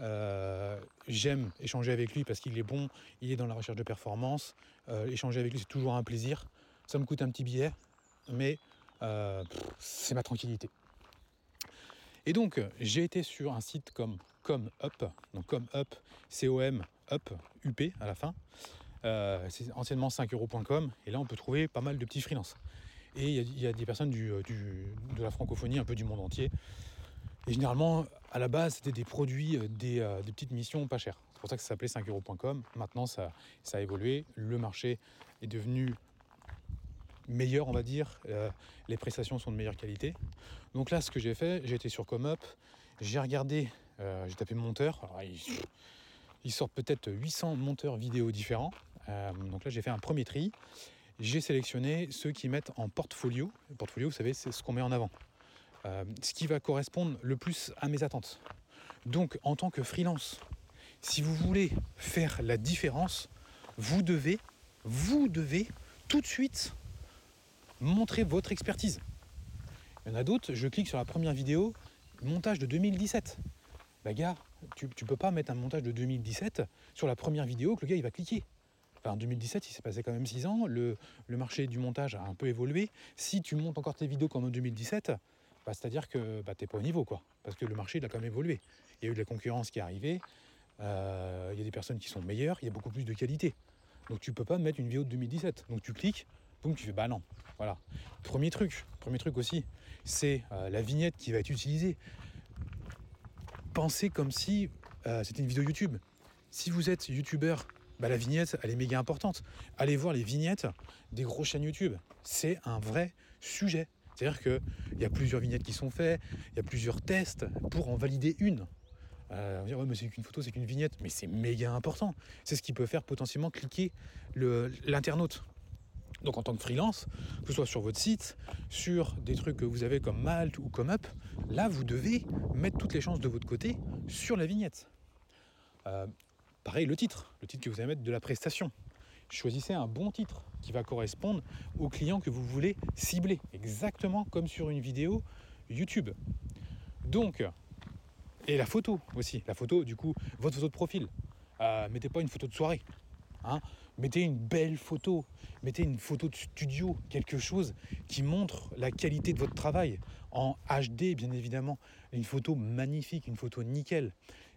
Euh, j'aime échanger avec lui parce qu'il est bon, il est dans la recherche de performance. Euh, échanger avec lui, c'est toujours un plaisir. Ça me coûte un petit billet, mais c'est ma tranquillité. Et donc, j'ai été sur un site comme ComUp, donc ComUp, C-O-M, UP à la fin. Euh, c'est anciennement 5euros.com et là on peut trouver pas mal de petits freelances. Et il y, a des personnes euh, de la francophonie, un peu du monde entier. Et généralement, à la base, c'était des produits, euh, des, petites missions pas chères. C'est pour ça que ça s'appelait 5euros.com. Maintenant, ça, a évolué. Le marché est devenu meilleur, on va dire. les prestations sont de meilleure qualité. Donc là, ce que j'ai fait, j'ai été sur ComUp, j'ai regardé, j'ai tapé monteur. Il, il sort peut-être 800 monteurs vidéo différents. Euh, donc là, j'ai fait un premier tri. J'ai sélectionné ceux qui mettent en portfolio. Portfolio, vous savez, c'est ce qu'on met en avant. Euh, ce qui va correspondre le plus à mes attentes. Donc, en tant que freelance, si vous voulez faire la différence, vous devez, vous devez tout de suite montrer votre expertise. Il y en a d'autres, je clique sur la première vidéo, montage de 2017. Bah gars, tu, ne peux pas mettre un montage de 2017 sur la première vidéo que le gars il va cliquer en 2017, il s'est passé quand même 6 ans, le, marché du montage a un peu évolué. Si tu montes encore tes vidéos comme en 2017, bah, c'est-à-dire que bah, tu n'es pas au niveau, quoi. Parce que le marché il a quand même évolué. Il y a eu de la concurrence qui est arrivée, euh, il y a des personnes qui sont meilleures, il y a beaucoup plus de qualité. Donc tu peux pas mettre une vidéo de 2017. Donc tu cliques, boum, tu fais bah non. Voilà. Premier truc, premier truc aussi, c'est euh, la vignette qui va être utilisée. Pensez comme si euh, c'était une vidéo YouTube. Si vous êtes youtubeur bah, la vignette, elle est méga importante. Allez voir les vignettes des grosses chaînes YouTube. C'est un vrai sujet. C'est-à-dire qu'il y a plusieurs vignettes qui sont faites, il y a plusieurs tests pour en valider une. Euh, on va dire, ouais, mais c'est qu'une photo, c'est qu'une vignette. Mais c'est méga important. C'est ce qui peut faire potentiellement cliquer l'internaute. Donc en tant que freelance, que ce soit sur votre site, sur des trucs que vous avez comme Malte ou comme Up, là vous devez mettre toutes les chances de votre côté sur la vignette. Euh, Pareil, le titre, le titre que vous allez mettre de la prestation. Choisissez un bon titre qui va correspondre au client que vous voulez cibler, exactement comme sur une vidéo YouTube. Donc, et la photo aussi, la photo, du coup, votre photo de profil. Euh, mettez pas une photo de soirée. Hein. Mettez une belle photo, mettez une photo de studio, quelque chose qui montre la qualité de votre travail en HD bien évidemment, une photo magnifique, une photo nickel.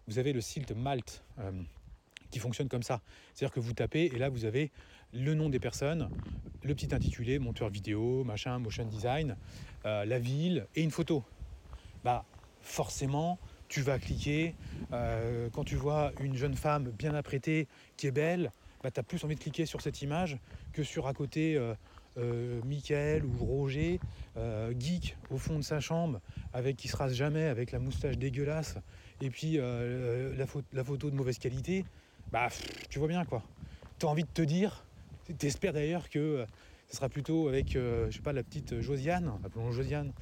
Vous avez le site Malte, euh, qui fonctionne comme ça. C'est-à-dire que vous tapez et là vous avez le nom des personnes, le petit intitulé, monteur vidéo, machin, motion design, euh, la ville et une photo. Bah forcément, tu vas cliquer. Euh, quand tu vois une jeune femme bien apprêtée qui est belle, bah, tu as plus envie de cliquer sur cette image que sur à côté euh, euh Michael ou Roger, geek au fond de sa chambre, avec qui se rase jamais, avec la moustache dégueulasse, et puis la, la, photo de mauvaise qualité bah tu vois bien quoi. Tu as envie de te dire, tu espères d'ailleurs que euh, ce sera plutôt avec, euh, je sais pas, la petite Josiane, appelons Josiane,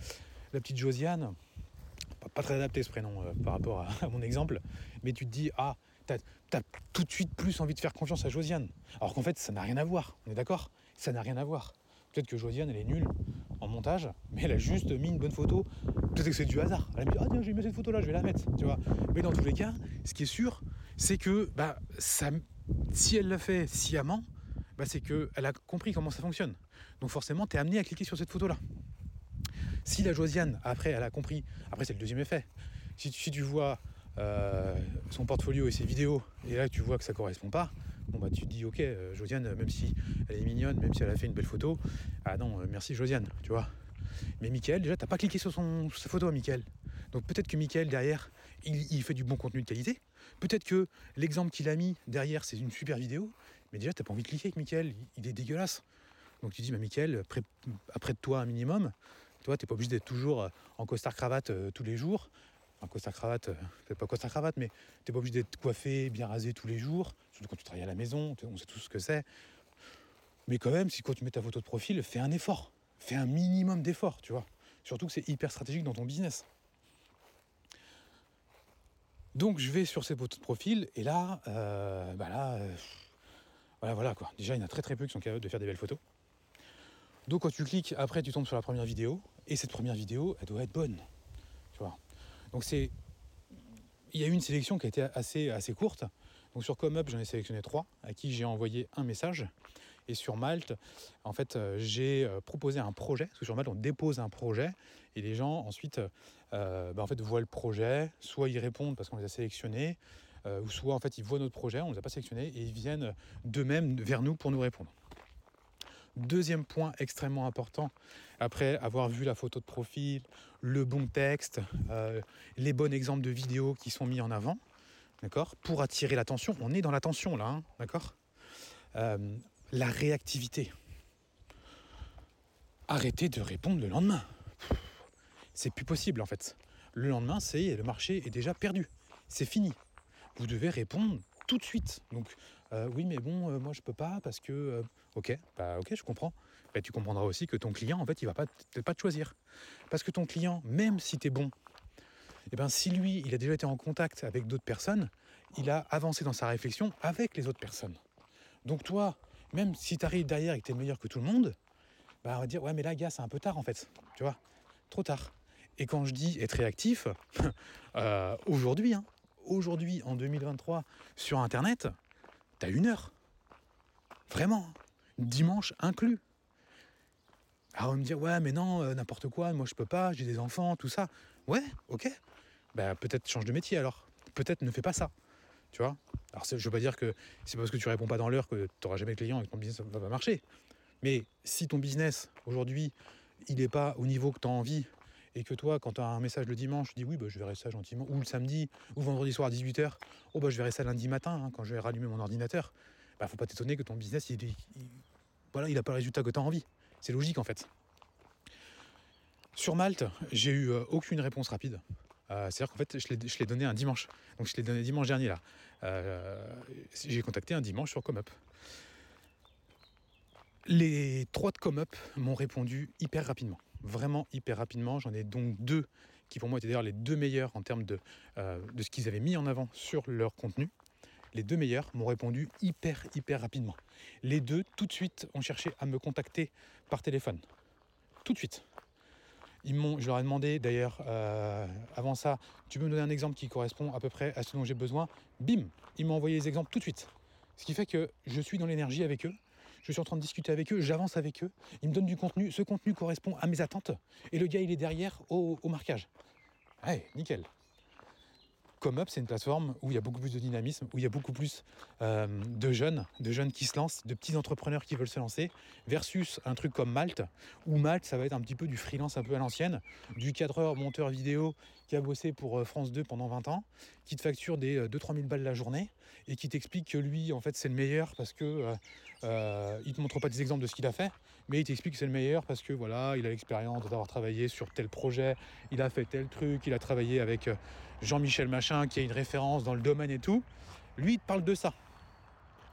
la petite Josiane, pas, très adapté ce prénom euh, par rapport à, mon exemple, mais tu te dis, ah, tu as, tout de suite plus envie de faire confiance à Josiane. Alors qu'en fait, ça n'a rien à voir, on est d'accord? Ça n'a rien à voir. Peut-être que Josiane, elle est nulle en montage, mais elle a juste mis une bonne photo. Peut-être que c'est du hasard. Elle a dit, ah tiens, vais mettre cette photo-là, je vais la mettre, tu vois. Mais dans tous les cas, ce qui est sûr, c'est que bah, ça, si elle l'a fait sciemment, bah, c'est qu'elle a compris comment ça fonctionne. Donc forcément, tu es amené à cliquer sur cette photo-là. Si la Josiane, après, elle a compris, après c'est le deuxième effet, si, tu vois euh, son portfolio et ses vidéos, et là tu vois que ça correspond pas, bon bah tu te dis ok, euh, Josiane, même si elle est mignonne, même si elle a fait une belle photo, ah non, euh, merci Josiane, tu vois. Mais Mickaël, déjà, t'as pas cliqué sur, son, sa photo à Mickaël. Donc peut-être que Mickaël, derrière, il, fait du bon contenu de qualité. Peut-être que l'exemple qu'il a mis derrière, c'est une super vidéo. Mais déjà, t'as pas envie de cliquer avec Mickaël. Il est dégueulasse. Donc tu dis, bah, Mickaël, après de toi un minimum. Toi, t'es pas obligé d'être toujours en costard-cravate euh, tous les jours. En costard-cravate, euh, pas costard-cravate, mais t'es pas obligé d'être coiffé, bien rasé tous les jours. Surtout quand tu travailles à la maison, on sait tout ce que c'est. Mais quand même, si quand tu mets ta photo de profil, fais un effort. Fais un minimum d'effort, tu vois. Surtout que c'est hyper stratégique dans ton business. Donc je vais sur ces photos de profil et là, euh, bah là, euh, voilà, voilà quoi. Déjà, il y en a très très peu qui sont capables de faire des belles photos. Donc quand tu cliques, après tu tombes sur la première vidéo et cette première vidéo, elle doit être bonne, tu vois. Donc c'est, il y a eu une sélection qui a été assez assez courte. Donc sur ComeUp, j'en ai sélectionné trois à qui j'ai envoyé un message. Et sur Malte, en fait, euh, j'ai euh, proposé un projet. Parce que sur Malte, on dépose un projet et les gens ensuite euh, bah, en fait, voient le projet. Soit ils répondent parce qu'on les a sélectionnés, ou soit en fait ils voient notre projet, on ne les a pas sélectionnés et ils viennent d'eux-mêmes vers nous pour nous répondre. Deuxième point extrêmement important, après avoir vu la photo de profil, le bon texte, les bons exemples de vidéos qui sont mis en avant, d'accord? Pour attirer l'attention, on est dans l'attention là, hein, d'accord? La réactivité. Arrêtez de répondre le lendemain. C'est plus possible en fait. Le lendemain, c'est le marché est déjà perdu. C'est fini. Vous devez répondre tout de suite. Donc euh, oui, mais bon, euh, moi je peux pas parce que euh, ok, bah ok, je comprends. Bah, tu comprendras aussi que ton client, en fait, il va pas, pas te choisir. Parce que ton client, même si tu es bon, eh ben, si lui, il a déjà été en contact avec d'autres personnes, il a avancé dans sa réflexion avec les autres personnes. Donc toi, même si tu arrives derrière et que tu es meilleur que tout le monde, bah on va dire ouais mais là gars c'est un peu tard en fait, tu vois, trop tard. Et quand je dis être réactif, *laughs* euh, aujourd'hui, hein, aujourd'hui en 2023 sur internet, tu as une heure. Vraiment, dimanche inclus. Alors on me dire ouais mais non, euh, n'importe quoi, moi je peux pas, j'ai des enfants, tout ça. Ouais, ok. Bah peut-être change de métier alors. Peut-être ne fais pas ça. Tu vois Alors, je veux pas dire que c'est parce que tu réponds pas dans l'heure que tu n'auras jamais de clients et que ton business va pas marcher. Mais si ton business, aujourd'hui, il n'est pas au niveau que tu as envie, et que toi, quand tu as un message le dimanche, tu dis oui, bah, je verrai ça gentiment, ou le samedi, ou vendredi soir à 18h, oh, bah, je verrai ça lundi matin, hein, quand je vais rallumer mon ordinateur, bah, faut pas t'étonner que ton business, il, voilà, il n'a pas le résultat que tu as envie. C'est logique en fait. Sur Malte, j'ai eu euh, aucune réponse rapide. Euh, c'est-à-dire qu'en fait, je l'ai donné un dimanche. Donc je l'ai donné dimanche dernier là. Euh, j'ai contacté un dimanche sur ComUp. Les trois de ComUp m'ont répondu hyper rapidement. Vraiment hyper rapidement. J'en ai donc deux qui pour moi étaient d'ailleurs les deux meilleurs en termes de, euh, de ce qu'ils avaient mis en avant sur leur contenu. Les deux meilleurs m'ont répondu hyper hyper rapidement. Les deux tout de suite ont cherché à me contacter par téléphone. Tout de suite je leur ai demandé d'ailleurs euh, avant ça, tu peux me donner un exemple qui correspond à peu près à ce dont j'ai besoin Bim, ils m'ont envoyé les exemples tout de suite. Ce qui fait que je suis dans l'énergie avec eux, je suis en train de discuter avec eux, j'avance avec eux, ils me donnent du contenu, ce contenu correspond à mes attentes, et le gars il est derrière au, marquage. Ouais, nickel. ComeUp, c'est une plateforme où il y a beaucoup plus de dynamisme, où il y a beaucoup plus euh, de jeunes, de jeunes qui se lancent, de petits entrepreneurs qui veulent se lancer, versus un truc comme Malte, où Malte, ça va être un petit peu du freelance un peu à l'ancienne, du cadreur, monteur vidéo qui a bossé pour euh, France 2 pendant 20 ans, qui te facture des 2-3 euh, 000 balles la journée, et qui t'explique que lui, en fait, c'est le meilleur parce que euh, il te montre pas des exemples de ce qu'il a fait, mais il t'explique que c'est le meilleur parce que voilà, il a l'expérience d'avoir travaillé sur tel projet, il a fait tel truc, il a travaillé avec Jean-Michel Machin qui a une référence dans le domaine et tout. Lui, il parle de ça.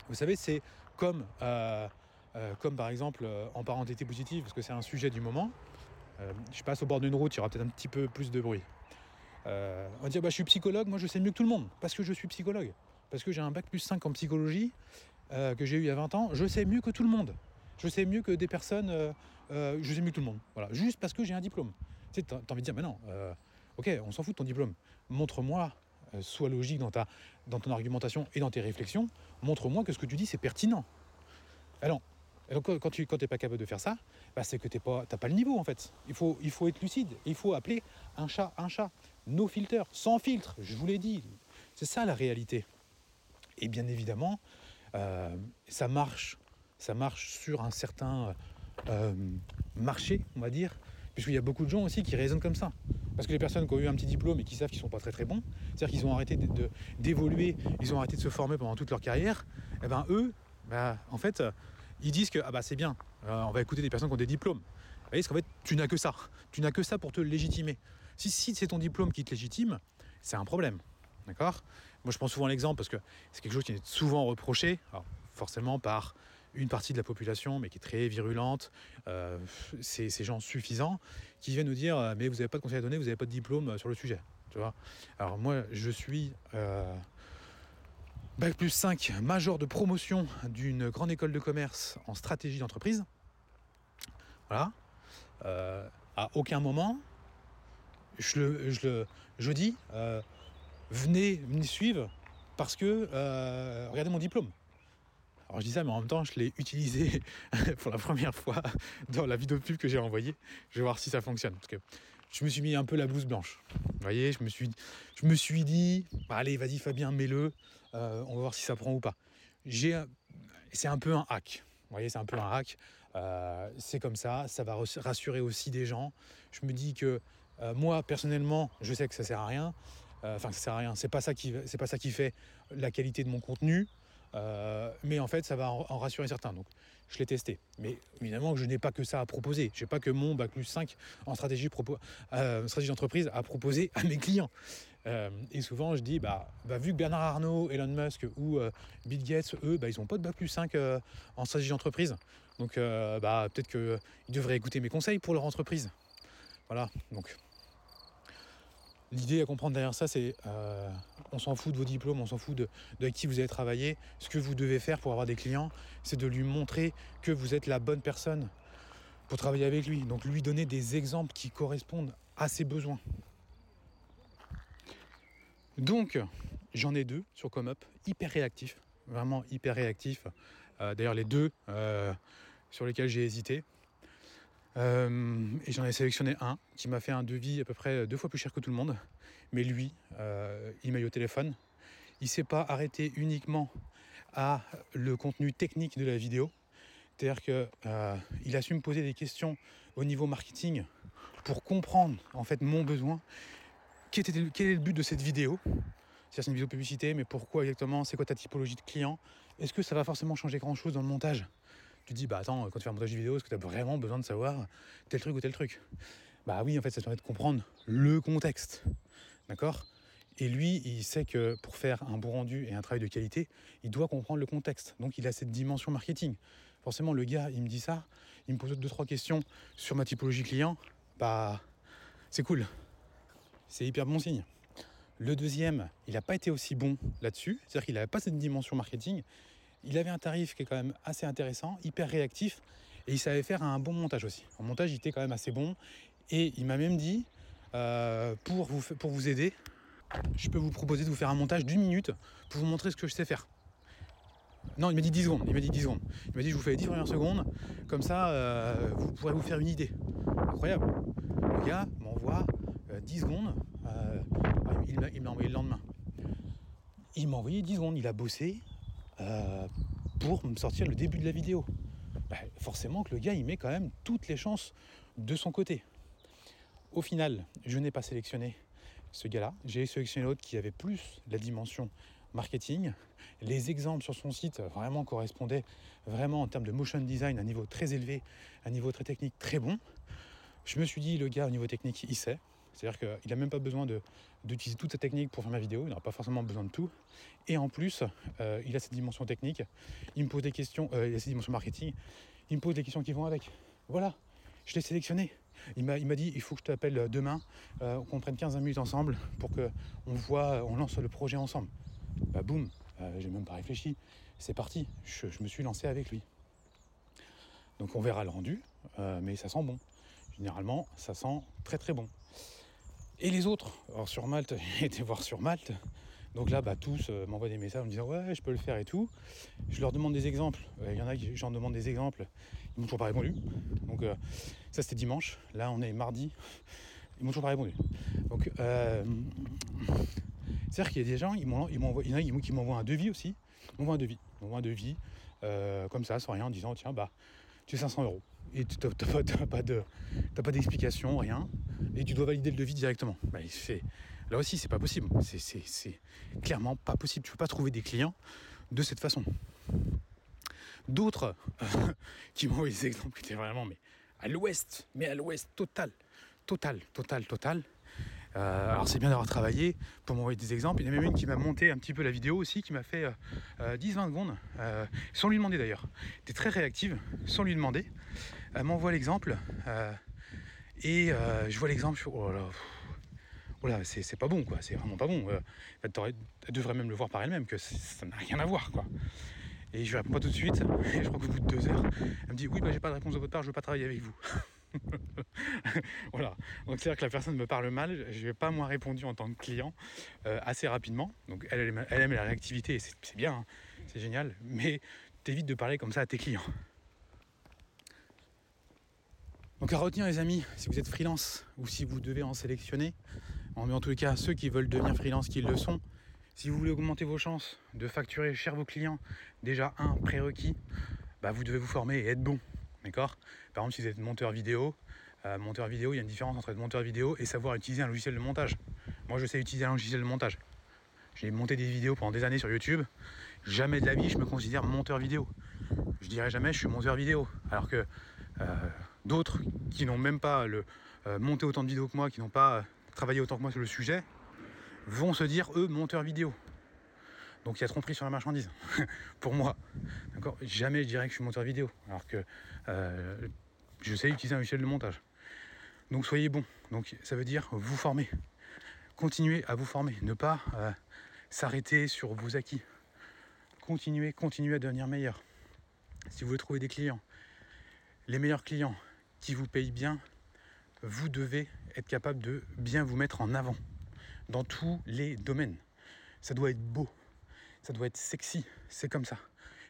Vous savez, c'est comme, comme par exemple en parenté positive, parce que c'est un sujet du moment. je passe au bord d'une route, il y aura peut-être un petit peu plus de bruit. Euh, on va dire bah, je suis psychologue, moi je sais mieux que tout le monde, parce que je suis psychologue. parce que j'ai un bac plus 5 en psychologie euh, que j'ai eu il y a 20 ans, je sais mieux que tout le monde. Je sais mieux que des personnes, euh, euh, je sais mieux que tout le monde. Voilà, juste parce que j'ai un diplôme. Tu sais, t'as as envie de dire, mais non, ok, on s'en fout de ton diplôme. Montre-moi, sois logique dans, ton argumentation et dans tes réflexions, montre-moi que ce que tu dis, c'est pertinent. Alors, quand tu n'es pas capable de faire ça, bah c'est que tu n'as pas, le niveau en fait. Il faut, il faut être lucide. Il faut appeler un chat un chat. No filter, sans filtre, je vous l'ai dit. C'est ça la réalité. Et bien évidemment, euh, ça marche, ça marche sur un certain euh, marché, on va dire, puisqu'il y a beaucoup de gens aussi qui raisonnent comme ça. Parce que les personnes qui ont eu un petit diplôme et qui savent qu'ils ne sont pas très très bons, c'est-à-dire qu'ils ont arrêté d'évoluer, ils ont arrêté de se former pendant toute leur carrière, et eh ben eux, bah, en fait, ils disent que ah bah c'est bien, euh, on va écouter des personnes qui ont des diplômes. Vous voyez, parce qu'en fait, tu n'as que ça. Tu n'as que ça pour te légitimer. Si, si c'est ton diplôme qui te légitime, c'est un problème. D'accord? Moi, je prends souvent l'exemple parce que c'est quelque chose qui est souvent reproché, forcément par une partie de la population, mais qui est très virulente, euh, c'est ces gens suffisants, qui viennent nous dire euh, Mais vous n'avez pas de conseil à donner, vous n'avez pas de diplôme sur le sujet. Alors, moi, je suis. Bac plus 5, major de promotion d'une grande école de commerce en stratégie d'entreprise. Voilà. Euh, à aucun moment, je, dis, euh, venez me suivre parce que euh, regardez mon diplôme. Alors je dis ça, mais en même temps, je l'ai utilisé *laughs* pour la première fois dans la vidéo pub que j'ai envoyée. Je vais voir si ça fonctionne. Parce que je me suis mis un peu la blouse blanche. Vous voyez, je me suis, je me suis dit, bah, allez, vas-y Fabien, mets-le, euh, on va voir si ça prend ou pas. C'est un peu un hack. Vous voyez, c'est un peu un hack. Euh, c'est comme ça, ça va rassurer aussi des gens. Je me dis que euh, moi, personnellement, je sais que ça sert à rien. Enfin, ça sert à rien. C'est pas ça qui, c'est pas ça qui fait la qualité de mon contenu. Euh, mais en fait, ça va en, rassurer certains. Donc, je l'ai testé. Mais évidemment, je n'ai pas que ça à proposer. Je n'ai pas que mon Bac plus 5 en stratégie, euh, stratégie d'entreprise à proposer à mes clients. Euh, et souvent, je dis, bah, bah, vu que Bernard Arnault, Elon Musk ou Bill Gates, eux, bah, ils n'ont pas de Bac plus 5 en stratégie d'entreprise. Donc, bah, peut-être qu'ils devraient écouter mes conseils pour leur entreprise. Voilà. Donc, L'idée à comprendre derrière ça, c'est euh, on s'en fout de vos diplômes, on s'en fout de, qui vous avez travaillé. Ce que vous devez faire pour avoir des clients, c'est de lui montrer que vous êtes la bonne personne pour travailler avec lui. Donc lui donner des exemples qui correspondent à ses besoins. Donc j'en ai deux sur ComeUp, hyper réactifs, vraiment hyper réactifs. Euh, d'ailleurs les deux euh, sur lesquels j'ai hésité, euh, et j'en ai sélectionné un qui m'a fait un devis à peu près deux fois plus cher que tout le monde. Mais lui, euh, il m'a eu au téléphone. Il ne s'est pas arrêté uniquement à le contenu technique de la vidéo. C'est-à-dire qu'il euh, a su me poser des questions au niveau marketing pour comprendre en fait mon besoin. Quel, quel est le but de cette vidéo? C'est une vidéo publicité, mais pourquoi exactement? C'est quoi ta typologie de client? Est-ce que ça va forcément changer grand-chose dans le montage? Tu dis, bah attends, quand tu fais un montage vidéo, est-ce que tu as vraiment besoin de savoir tel truc ou tel truc? Bah oui, en fait, ça te permet de comprendre le contexte. D'accord? Et lui, il sait que pour faire un bon rendu et un travail de qualité, il doit comprendre le contexte. Donc il a cette dimension marketing. Forcément, le gars, il me dit ça, il me pose deux, trois questions sur ma typologie client. Bah, c'est cool. C'est hyper bon signe. Le deuxième, il n'a pas été aussi bon là-dessus, c'est-à-dire qu'il n'avait pas cette dimension marketing, il avait un tarif qui est quand même assez intéressant, hyper réactif, et il savait faire un bon montage aussi. En montage, il était quand même assez bon, et il m'a même dit, euh, pour, vous, aider, je peux vous proposer de vous faire un montage d'une minute pour vous montrer ce que je sais faire. Non, il m'a dit 10 secondes. Il m'a dit 10 secondes. Il m'a dit je vous fais les 10 premières secondes, comme ça euh, vous pourrez vous faire une idée. Incroyable. Le gars m'envoie 10 euh, secondes. il m'a envoyé le lendemain. Il m'a envoyé 10 secondes. Il a bossé. Euh, pour me sortir le début de la vidéo. Bah, forcément que le gars, il met quand même toutes les chances de son côté. Au final, je n'ai pas sélectionné ce gars-là. J'ai sélectionné l'autre qui avait plus la dimension marketing. Les exemples sur son site vraiment correspondaient vraiment en termes de motion design à un niveau très élevé, à un niveau très technique très bon. Je me suis dit, le gars au niveau technique, il sait. C'est-à-dire qu'il n'a même pas besoin d'utiliser toute sa technique pour faire ma vidéo, il n'aura pas forcément besoin de tout. Et en plus, euh, il a cette dimension technique, il me pose des questions, euh, il a cette dimension marketing, il me pose des questions qui vont avec. Voilà, je l'ai sélectionné. Il m'a, dit il faut que je t'appelle demain, euh, qu'on prenne 15 minutes ensemble pour qu'on voit, on lance le projet ensemble. Bah boum, j'ai même pas réfléchi. C'est parti. Je, je me suis lancé avec lui. Donc on verra le rendu, mais ça sent bon. Généralement, ça sent très très bon. Et les autres, alors sur Malte, *laughs* été voir sur Malte. Donc là, bah, tous euh, m'envoient des messages en me disant ouais, je peux le faire et tout. Je leur demande des exemples. Euh, Il y en a qui j'en demande des exemples. Ils m'ont toujours pas répondu. Donc euh, ça c'était dimanche. Là on est mardi. Ils m'ont toujours pas répondu. Donc euh, c'est-à-dire qu'il y a des gens, ils m'ont- ils m'envoient- qui m'envoient un devis aussi. Ils m'envoient un devis. Ils m'envoient un devis comme ça, sans rien, en disant tiens bah tu as 500 euros. Et tu n'as pas, pas d'explication, rien. Et tu dois valider le devis directement. Bah, Là aussi, c'est pas possible. C'est- clairement pas possible. Tu peux pas trouver des clients de cette façon. D'autres euh, *laughs* qui m'ont envoyé des exemples qui étaient vraiment mais à l'ouest, mais à l'ouest total, total, total, total. Euh, alors c'est bien d'avoir travaillé pour m'envoyer des exemples. Il y en a même une qui m'a monté un petit peu la vidéo aussi, qui m'a fait euh, euh, 10-20 secondes, euh, sans lui demander d'ailleurs. Était très réactive, sans lui demander. Elle m'envoie l'exemple euh, et euh, je vois l'exemple, je fais oh là là, oh c'est pas bon quoi, c'est vraiment pas bon. Euh, elle, devrait même le voir par elle-même que ça n'a rien à voir quoi. Et je lui réponds pas tout de suite, et *laughs* je crois qu'au bout de deux heures, elle me dit oui bah j'ai pas de réponse de votre part, je veux pas travailler avec vous. *laughs* voilà. Donc c'est-à-dire que la personne me parle mal, je vais pas moi répondu en tant que client euh, assez rapidement. Donc elle, aime, la réactivité, c'est bien, hein, c'est génial, mais t'évites de parler comme ça à tes clients. Donc à retenir les amis, si vous êtes freelance ou si vous devez en sélectionner, en, mais en les cas ceux qui veulent devenir freelance qui le sont, si vous voulez augmenter vos chances de facturer cher vos clients, déjà un prérequis, bah, vous devez vous former et être bon. D'accord? Par exemple si vous êtes monteur vidéo, euh, monteur vidéo, il y a une différence entre être monteur vidéo et savoir utiliser un logiciel de montage. Moi je sais utiliser un logiciel de montage. J'ai monté des vidéos pendant des années sur YouTube. Jamais de la vie je me considère monteur vidéo. Je dirais jamais je suis monteur vidéo. Alors que euh, d'autres qui n'ont même pas euh, monté autant de vidéos que moi, qui n'ont pas euh, travaillé autant que moi sur le sujet, vont se dire eux monteurs vidéo. Donc il y a tromperie sur la marchandise. *laughs* Pour moi. D'accord? Jamais je dirais que je suis monteur vidéo. Alors que euh, je sais utiliser un logiciel de montage. Donc soyez bon. Donc ça veut dire vous former. Continuez à vous former. Ne pas s'arrêter sur vos acquis. Continuez, continuez à devenir meilleur. Si vous voulez trouver des clients, les meilleurs clients qui vous payent bien, vous devez être capable de bien vous mettre en avant dans tous les domaines. Ça doit être beau, ça doit être sexy, c'est comme ça.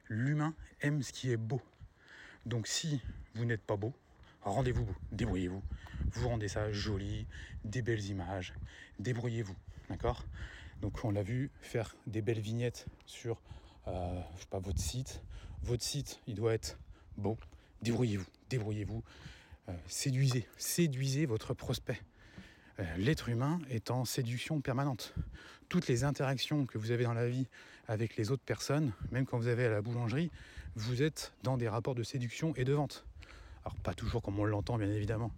L'humain aime ce qui est beau. Donc si vous n'êtes pas beau, rendez-vous beau, débrouillez-vous. Vous rendez ça joli, des belles images, débrouillez-vous, d'accord? Donc on l'a vu, faire des belles vignettes sur euh, votre site. Votre site, il doit être beau. Débrouillez-vous, débrouillez-vous. Euh, séduisez, séduisez votre prospect. Euh, L'être humain est en séduction permanente. Toutes les interactions que vous avez dans la vie avec les autres personnes, même quand vous avez à la boulangerie, vous êtes dans des rapports de séduction et de vente. Alors pas toujours comme on l'entend bien évidemment.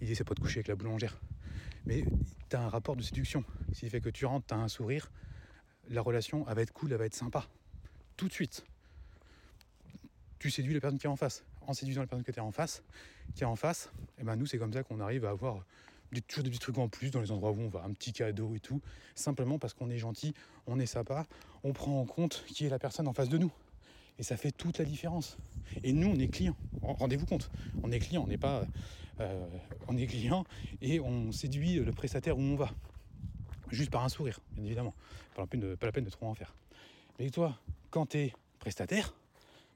L'idée c'est pas de coucher avec la boulangère. Mais tu as un rapport de séduction. Qui fait que tu rentres, tu as un sourire, la relation elle va être cool, elle va être sympa. Tout de suite. Tu séduis la personne qui est en face. En séduisant la personne qui est en face, qui est en face, et ben nous c'est comme ça qu'on arrive à avoir des, toujours des petits trucs en plus dans les endroits où on va, un petit cadeau et tout, simplement parce qu'on est gentil, on est sympa, on prend en compte qui est la personne en face de nous. Et ça fait toute la différence. Et nous, on est clients. Rendez-vous compte, on est client, on n'est pas, euh, on est client et on séduit le prestataire où on va, juste par un sourire, bien évidemment. Pas la peine de, pas la peine de trop en faire. Mais toi, quand tu es prestataire,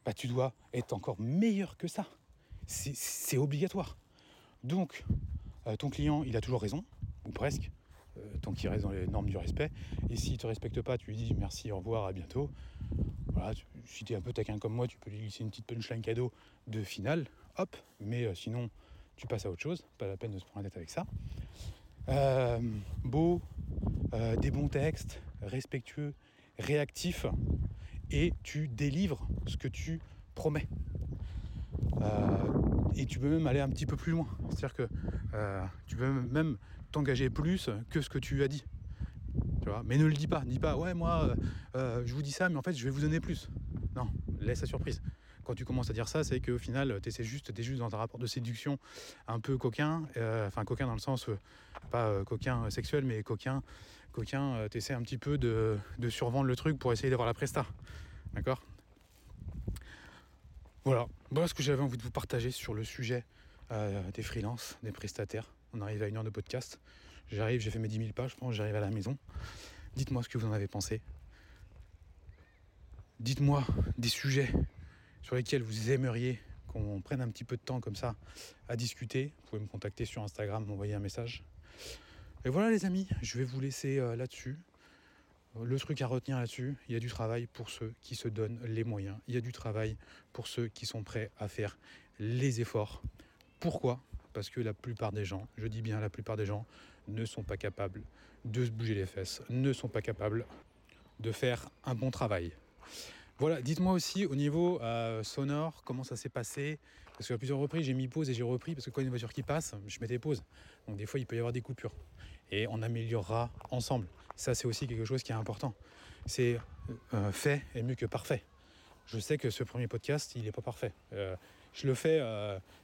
bah, tu dois être encore meilleur que ça. C'est- obligatoire. Donc, euh, ton client, il a toujours raison, ou presque, euh, tant qu'il reste dans les normes du respect. Et s'il ne te respecte pas, tu lui dis merci, au revoir, à bientôt. Voilà, si tu es un peu taquin comme moi, tu peux lui glisser une petite punchline cadeau de finale, hop, mais euh, sinon, tu passes à autre chose, pas la peine de se prendre la tête avec ça. Beau, des bons textes, respectueux, réactif, et tu délivres ce que tu promets. Euh, et tu peux même aller un petit peu plus loin. C'est-à-dire que euh, tu peux même t'engager plus que ce que tu as dit. Mais ne le dis pas. Dis pas, ouais, moi, euh, je vous dis ça, mais en fait, je vais vous donner plus. Non, laisse la surprise. Quand tu commences à dire ça, c'est qu'au final, tu juste, es juste dans un rapport de séduction un peu coquin, euh, enfin coquin dans le sens, euh, pas euh, coquin sexuel, mais coquin, coquin, tu essaies un petit peu de, survendre le truc pour essayer d'avoir la presta. D'accord? Voilà, voilà ce que j'avais envie de vous partager sur le sujet des freelances, des prestataires. On arrive à une heure de podcast. J'arrive, j'ai fait mes 10 000 pages, je pense, j'arrive à la maison. Dites-moi ce que vous en avez pensé. Dites-moi des sujets sur lesquels vous aimeriez qu'on prenne un petit peu de temps comme ça à discuter. Vous pouvez me contacter sur Instagram, m'envoyer un message. Et voilà les amis, je vais vous laisser euh, là-dessus. Le truc à retenir là-dessus, il y a du travail pour ceux qui se donnent les moyens. Il y a du travail pour ceux qui sont prêts à faire les efforts. Pourquoi? Parce que la plupart des gens, je dis bien la plupart des gens, ne sont pas capables de se bouger les fesses, ne sont pas capables de faire un bon travail. Voilà, dites-moi aussi au niveau euh, sonore comment ça s'est passé? Parce qu'à plusieurs reprises, j'ai mis pause et j'ai repris parce que quand il y a une voiture qui passe, je mettais pause. Donc des fois, il peut y avoir des coupures. Et on améliorera ensemble. Ça, c'est aussi quelque chose qui est important. C'est euh, fait est mieux que parfait. Je sais que ce premier podcast, il n'est pas parfait. Euh, je le fais,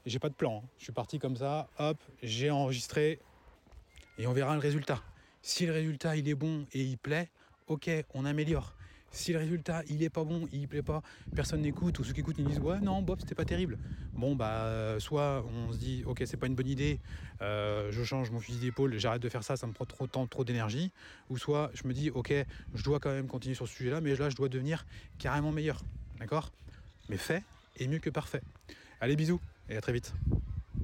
j'ai pas de plan. Hein. Je suis parti comme ça, hop, j'ai enregistré et on verra le résultat. Si le résultat il est bon et il plaît, ok, on améliore. Si le résultat il est pas bon, il plaît pas, personne n'écoute, ou ceux qui écoutent ils disent ouais non Bob c'était pas terrible. Bon bah soit on se dit ok c'est pas une bonne idée, euh, je change mon fusil d'épaule, j'arrête de faire ça, ça me prend trop de temps, trop d'énergie, ou soit je me dis ok je dois quand même continuer sur ce sujet là, mais là je dois devenir carrément meilleur. D'accord? Mais fait est mieux que parfait. Allez bisous et à très vite.